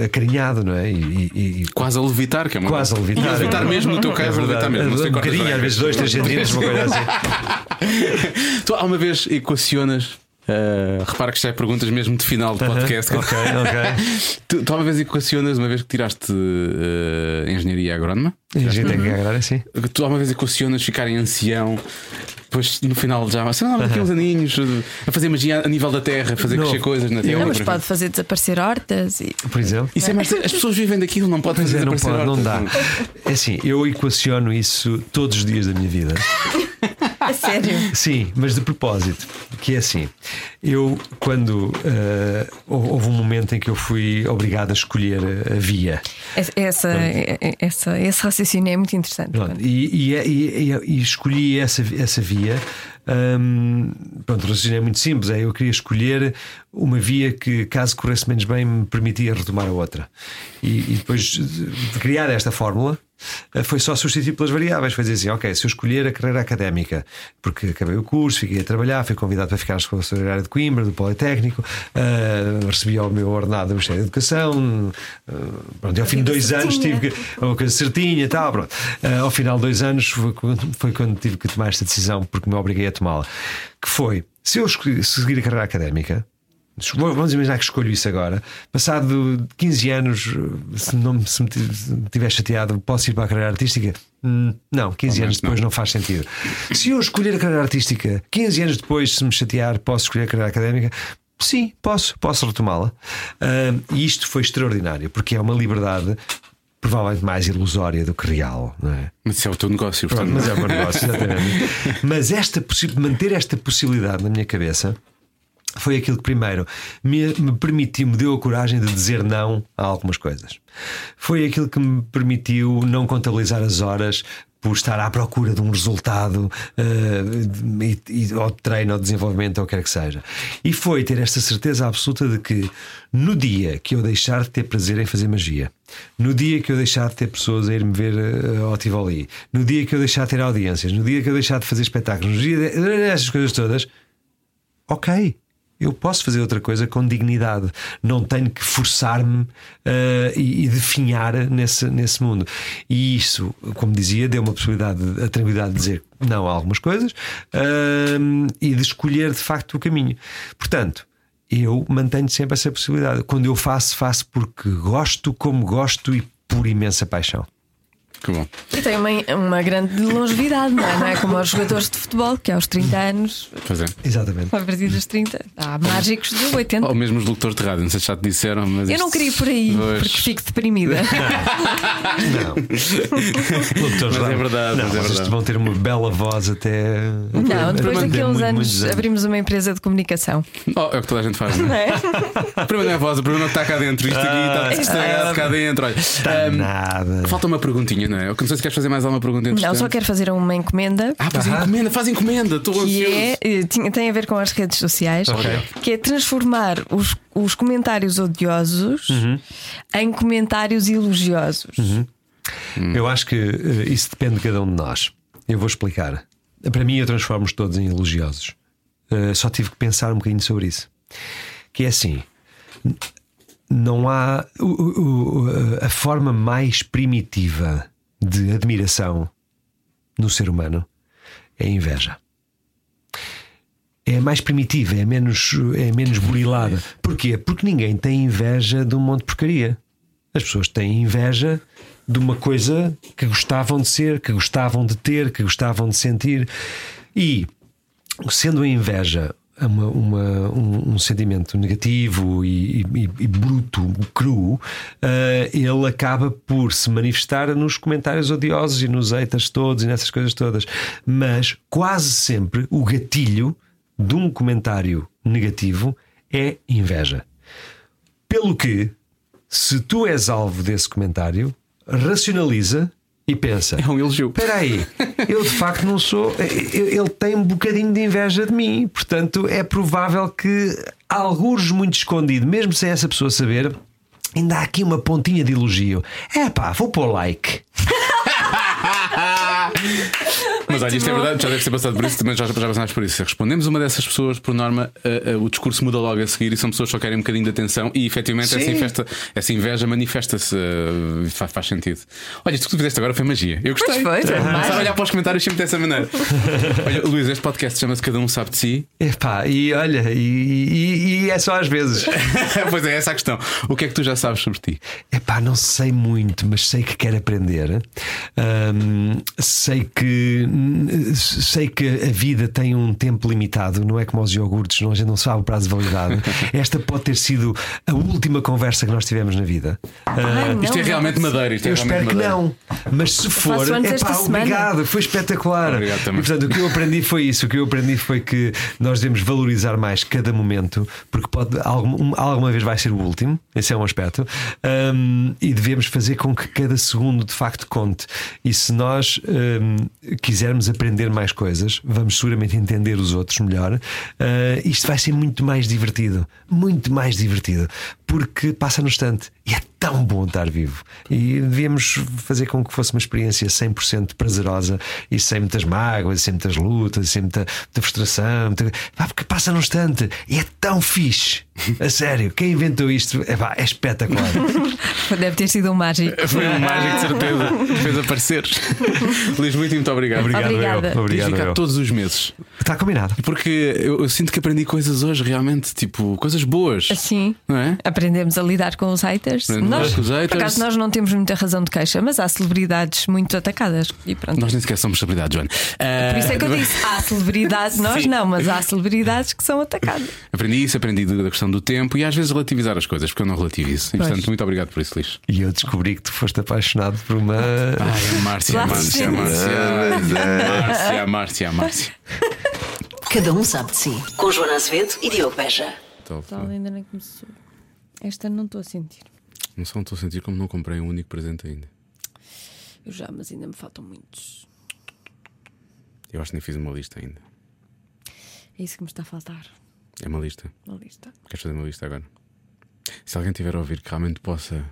acarinhado, não é? E, e, quase a levitar, que é uma Quase a levitar. A levitar mesmo no teu caso, é levitar mesmo. Um bocadinho, às vezes dois, três centímetros, uma coisa assim. tu há uma vez equacionas Uh, repara que isto é perguntas mesmo de final de podcast. Uh -huh. Ok, ok. tu, tu uma vez equacionas, uma vez que tiraste uh, engenharia agrónoma? Engenharia agrónoma, sim. Tu uma vez equacionas ficar em ancião depois no final já, sei lá, daqui uns aninhos a fazer magia a nível da terra, a fazer não. crescer coisas na terra. Não, mas pode fazer desaparecer hortas e. Por exemplo. Isso é mais, as pessoas vivem daquilo, não pode fazer é, não pode, Não dá. É assim, eu equaciono isso todos os dias da minha vida. A sério? Sim, mas de propósito. Que é assim: eu, quando uh, houve um momento em que eu fui obrigado a escolher a via. Essa, essa, esse raciocínio é muito interessante. E, e, e, e, escolhi essa, essa via. Um, pronto, o raciocínio é muito simples: é eu queria escolher uma via que, caso corresse menos bem, me permitia retomar a outra. E, depois de criar esta fórmula foi só substituir pelas variáveis. Foi dizer assim: ok, se eu escolher a carreira académica, porque acabei o curso, fiquei a trabalhar, fui convidado para ficar na Escola Superior de Coimbra, do Politécnico, uh, recebi o meu ordenado do Ministério da Educação. Uh, pronto, e ao fim de dois anos tive que. Uma coisa certinha e tal. Pronto. Uh, ao final de dois anos foi quando, foi quando tive que tomar esta decisão, porque me obriguei a tomá-la. Que foi: se eu seguir a carreira académica, Vamos imaginar que escolho isso agora. Passado 15 anos, se, não, se me tiver chateado, posso ir para a carreira artística? Hum, não, 15 anos depois não. não faz sentido. Se eu escolher a carreira artística, 15 anos depois, se me chatear, posso escolher a carreira académica? Sim, posso, posso retomá-la. Uh, e isto foi extraordinário, porque é uma liberdade provavelmente mais ilusória do que real, não é? Mas isso é o teu negócio, portanto. Mas é o meu negócio, exatamente. mas esta, manter esta possibilidade na minha cabeça foi aquilo que primeiro me, me permitiu, me deu a coragem de dizer não a algumas coisas. Foi aquilo que me permitiu não contabilizar as horas por estar à procura de um resultado uh, e, e, ou de treino ou de desenvolvimento ou o que quer que seja. E foi ter esta certeza absoluta de que no dia que eu deixar de ter prazer em fazer magia, no dia que eu deixar de ter pessoas a ir-me ver uh, ao Tivoli, no dia que eu deixar de ter audiências, no dia que eu deixar de fazer espetáculos, no dia de, essas coisas todas, ok eu posso fazer outra coisa com dignidade. Não tenho que forçar-me uh, e, e definhar nesse, nesse mundo. E isso, como dizia, deu uma possibilidade, a tranquilidade de dizer não a algumas coisas uh, e de escolher de facto o caminho. Portanto, eu mantenho sempre essa possibilidade. Quando eu faço, faço porque gosto, como gosto e por imensa paixão. Que bom. E tem uma, uma grande longevidade, não é? Não é como os jogadores de futebol, que aos 30 anos. Pois é. Exatamente. A partir dos 30. Há mágicos de 80. Ou mesmo os locutores de rádio, não sei se já te disseram, mas. Eu não queria ir por aí, pois... porque fico deprimida. não. locutores mas é verdade, não, mas é verdade. vão ter uma bela voz até. Não, depois daqueles anos, anos, abrimos uma empresa de comunicação. Oh, é o que toda a gente faz, não é? o problema não é a voz, o problema é que está cá dentro. Isto aqui está estragado cá dentro. Olha, está um, nada. Falta uma perguntinha, não é? Eu não sei se queres fazer mais alguma pergunta Não, só quero fazer uma encomenda. Ah, faz encomenda, faz encomenda, estou que é, eh, tem a ver com as redes sociais, okay. que é transformar os, os comentários odiosos uhum. em comentários elogiosos. Uhum. Hum. Eu acho que uh, isso depende de cada um de nós. Eu vou explicar. Para mim, eu transformo-os todos em elogiosos. Uh, só tive que pensar um bocadinho sobre isso. Que é assim: não há. O, o, a forma mais primitiva de admiração no ser humano é a inveja. É mais primitiva, é menos, é menos burilada. Porquê? Porque ninguém tem inveja de um monte de porcaria. As pessoas têm inveja de uma coisa que gostavam de ser, que gostavam de ter, que gostavam de sentir. E, sendo a inveja uma, uma, um, um, sentimento negativo e, e, e bruto, cru, uh, ele acaba por se manifestar nos comentários odiosos e nos haters todos e nessas coisas todas. Mas quase sempre o gatilho de um comentário negativo é inveja. Pelo que, se tu és alvo desse comentário, racionaliza e pensa: É um elogio. Espera aí, eu de facto não sou. Ele tem um bocadinho de inveja de mim, portanto é provável que, alguns muito escondido, mesmo sem essa pessoa saber, ainda há aqui uma pontinha de elogio. É pá, vou pôr like. Mas olha, isto é verdade, já deve ter passado por isso, também já, já passámos por isso. Respondemos uma dessas pessoas, por norma, uh, uh, o discurso muda logo a seguir e são pessoas que só querem um bocadinho de atenção e efetivamente essa, infesta, essa, inveja manifesta-se, uh, faz, faz, sentido. Olha, isto que tu fizeste agora foi magia. Eu gostei. Pois foi, Começar a olhar para os comentários sempre dessa maneira. olha, Luís, este podcast chama-se Cada Um Sabe de Si. Epá, e olha, e, e, e é só às vezes. pois é, essa a questão. O que é que tu já sabes sobre ti? Epá, não sei muito, mas sei que quero aprender. Sei que sei que a vida tem um tempo limitado, não é como os iogurtes, não, a gente não sabe o prazo de validade. Esta pode ter sido a última conversa que nós tivemos na vida. Ai, uh, isto é realmente madeira. Isto é eu espero madeira. que não, mas se for, é pá, obrigado, foi espetacular. Obrigado também. E, portanto, o que eu aprendi foi isso. O que eu aprendi foi que nós devemos valorizar mais cada momento, porque pode, alguma, alguma vez vai ser o último, esse é um aspecto, um, e devemos fazer com que cada segundo de facto conte. E se nós um, quisermos aprender mais coisas, vamos seguramente entender os outros melhor. Uh, isto vai ser muito mais divertido, muito mais divertido, porque passa no instante e é tão bom estar vivo. E devíamos fazer com que fosse uma experiência 100% prazerosa e sem muitas mágoas, sem muitas lutas, sem muita, muita frustração. Muita... Pá, porque passa num instante e é tão fixe. A sério, quem inventou isto é, pá, é espetacular. Deve ter sido um mágico. Foi um mágico de certeza fez aparecer. Luís, muito, muito obrigado. Obrigado, Obrigada. eu. Obrigado, ficado eu. todos os meses. Está combinado. Porque eu, eu sinto que aprendi coisas hoje, realmente, tipo, coisas boas. Assim. Não é? Aprendemos a lidar com os haters. Aprendemos Nós. Por acaso, nós não temos muita razão de queixa, mas há celebridades muito atacadas. E pronto. Nós nem sequer somos celebridades, Joana. Ah, Por isso é que eu disse: há celebridades, nós Sim. não, mas há celebridades que são atacadas. Aprendi isso, aprendi da questão do tempo e às vezes relativizar as coisas, porque eu não relativizo. E, portanto, muito obrigado por isso, Luís. E eu descobri que tu foste apaixonado por uma. Ai, a Márcia, Márcia. Márcia, a Márcia, a Márcia, Márcia. Cada um sabe de si. Com Joana Azevedo e Diogo Beja. Então, Tal ainda nem começou. Esta não estou a sentir. Não só não estou a sentir como não comprei um único presente ainda. Eu já, mas ainda me faltam muitos. Eu acho que nem fiz uma lista ainda. É isso que me está a faltar. É uma lista. Uma lista. Queres fazer uma lista agora? Se alguém tiver a ouvir que realmente possa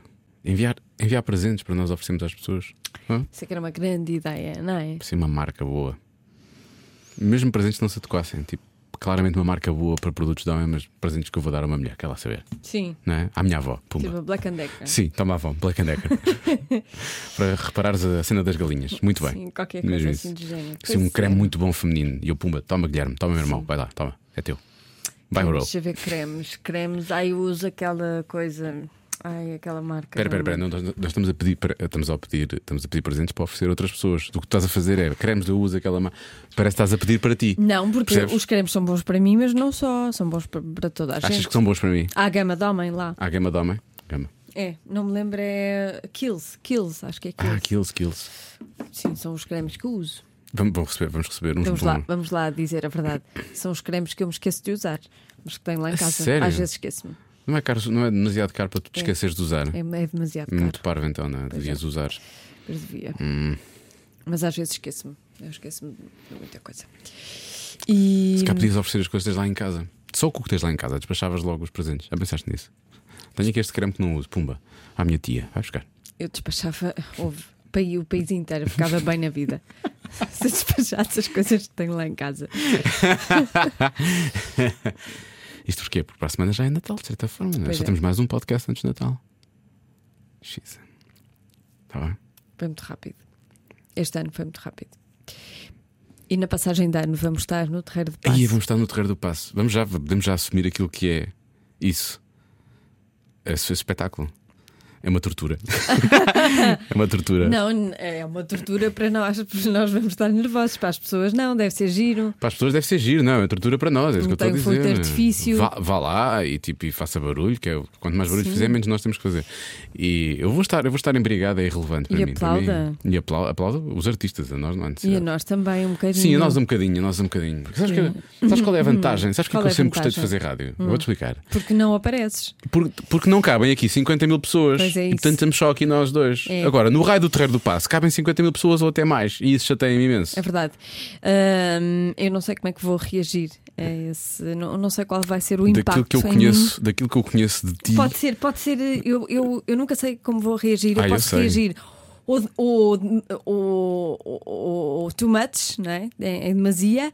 enviar, enviar presentes para nós oferecermos às pessoas. Hã? Isso é que era uma grande ideia, não é? Ser uma marca boa. Mesmo presentes não se adequassem. Tipo, claramente uma marca boa para produtos de homem, mas presentes que eu vou dar a uma mulher, quer lá saber. Sim. Não é? À minha avó, pumba. Tipo Black and Decker. Sim, toma avó, Black and Decker. para reparares a cena das galinhas. Muito bem. Sim, qualquer Mesmo coisa isso. assim do género. Sim, um creme é. muito bom feminino. E eu, pumba, toma Guilherme, toma meu irmão, vai lá, toma, é teu. Vai, bro. Deixa eu ver cremes. Cremes. Ai, eu uso aquela coisa. Ai, aquela marca. Espera, espera, espera, não, nós, nós estamos a pedir, estamos a pedir, estamos a pedir presentes para oferecer a outras pessoas. O que estás a fazer é cremes, eu uso aquela. ma- Parece que estás a pedir para ti. Não, porque Percebes? os cremes são bons para mim, mas não só. São bons para, para toda a Achas gente. que são bons para mim? Há a gama de homem lá. Há gama de homem? Gama. É, não me lembro, é Kills. Kills, acho que é Kills. Ah, kills, kills. Sim, são os cremes que eu uso. Vamos, vamos receber, vamos receber uns Vamos lá, vamos lá dizer a verdade. São os cremes que eu me esqueço de usar, mas que tenho lá em A casa. sério? Às vezes esqueço-me. Não é, caro, não é demasiado caro para tu te esqueceres de usar. É, é demasiado caro. Muito parvo então, não é? Pois Devias usar. Mas devia. Hum. Mas às vezes esqueço-me. Eu esqueço-me de muita coisa. E. Se cá podias oferecer as coisas lá em casa. Só o que tens lá em casa, despachavas logo os presentes. Já pensaste nisso? Tenho aqui este creme que não uso, pumba. À minha tia, vai buscar. Eu despachava, houve, o país inteiro ficava bem na vida. Se despachasse as coisas que tenho lá em casa. Isto porquê? Porque para a semana já é Natal, de certa forma. É? Pois Só é. temos mais um podcast antes de Natal. X. Está bem? Foi muito rápido. Este ano foi muito rápido. E na passagem de ano vamos estar no Terreiro de Paz. Aí vamos estar no terreiro do passo. Vamos já, podemos já assumir aquilo que é isso. Esse espetáculo. É uma tortura. é uma tortura. Não, é uma tortura para nós, porque nós vamos estar nervosos. Para as pessoas, não, deve ser giro. Para as pessoas deve ser giro, não, é tortura para nós, é isso que eu estou a fogo de dizer. artifício. Vá, vá lá e, tipo, e faça barulho, que é quanto mais barulho Sim. fizer, menos nós temos que fazer. E eu vou estar, eu vou estar em brigada, é irrelevante para E mim. para mim. aplauda. E aplau- aplauda os artistas, a nós não há E a nós também, um bocadinho. Sim, a nós um bocadinho, a nós um bocadinho. Porque Sabes, que- sabes qual é a vantagem? Sabes Qual eu é a sempre gostei de vantagem? fazer rádio? Eu Vou-te explicar. Porque não apareces. Por- porque não cabem aqui 50 mil pessoas. Pois é e isso. portanto estamos só aqui nós dois. É. Agora, no raio do terreiro do passo, cabem 50 mil pessoas ou até mais. E isso chateia-me imenso. É verdade. Eu não sei como é que vou reagir a esse. Não, não sei qual vai ser o impacto. daquilo que eu em conheço, daquilo que eu conheço de ti. mim. Pode ser, pode ser. Eu, eu, eu nunca sei como vou reagir. Eu Ah, eu posso sei. reagir ou, ou, ou, ou- too much, não é? É, é demasia,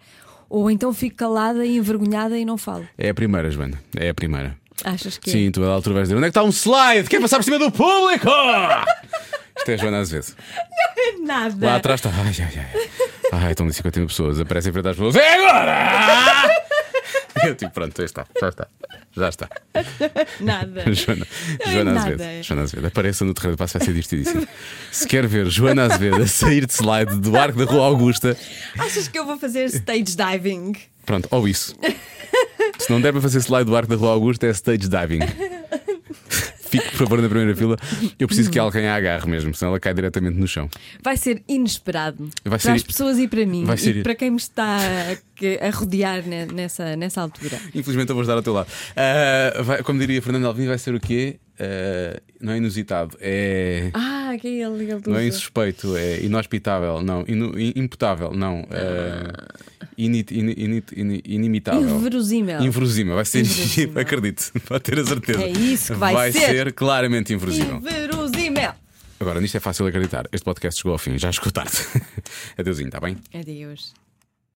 ou então fico calada e envergonhada e não falo. É a primeira, Joana. É a primeira. Achas que é? Sim, tu a altura vais dizer: onde é que está um slide? Quer passar por cima do público? Isto é Joana Azevedo. é? Nada. Lá atrás está. Ai, ai, ai. Ai, estão de 50 mil pessoas. Aparecem em frente às pessoas. É agora! Eu tipo, pronto, já está. Já está. Já está. Nada. Joana, Não é Joana nada. Azevedo. Joana Azevedo. Apareça no terreno de passo, vai ser divertidíssimo. Se quer ver Joana Azevedo a sair de slide do arco da Rua Augusta, Achas que eu vou fazer stage diving? Pronto, ou isso. Se não der para fazer slide do arco da Rua Augusta, é stage diving. Fique, por favor, na primeira fila. Eu preciso que alguém a agarre mesmo, senão ela cai diretamente no chão. Vai ser inesperado Vai para ser- as pessoas e para mim vai ser- e para quem me está a, rodear ne- nessa, nessa altura. Infelizmente eu vou estar ao teu lado. Ah, vai- como diria Fernando Alvim, vai ser o quê? Ah, não é inusitado, é. Ah, que é ele, ele Não é insuspeito, é inhospitável, não. Inu- in- imputável, não. Ah, ini- init- ini- inimitável. Inverosímel. Inverosímel, vai ser acredite, pode ter a certeza. É isso que vai ser. claramente inverosímel. Inverosímel. Agora, nisto é fácil acreditar. Este podcast chegou ao fim, já escutar-te. Adeusinho, está bem? Adeus.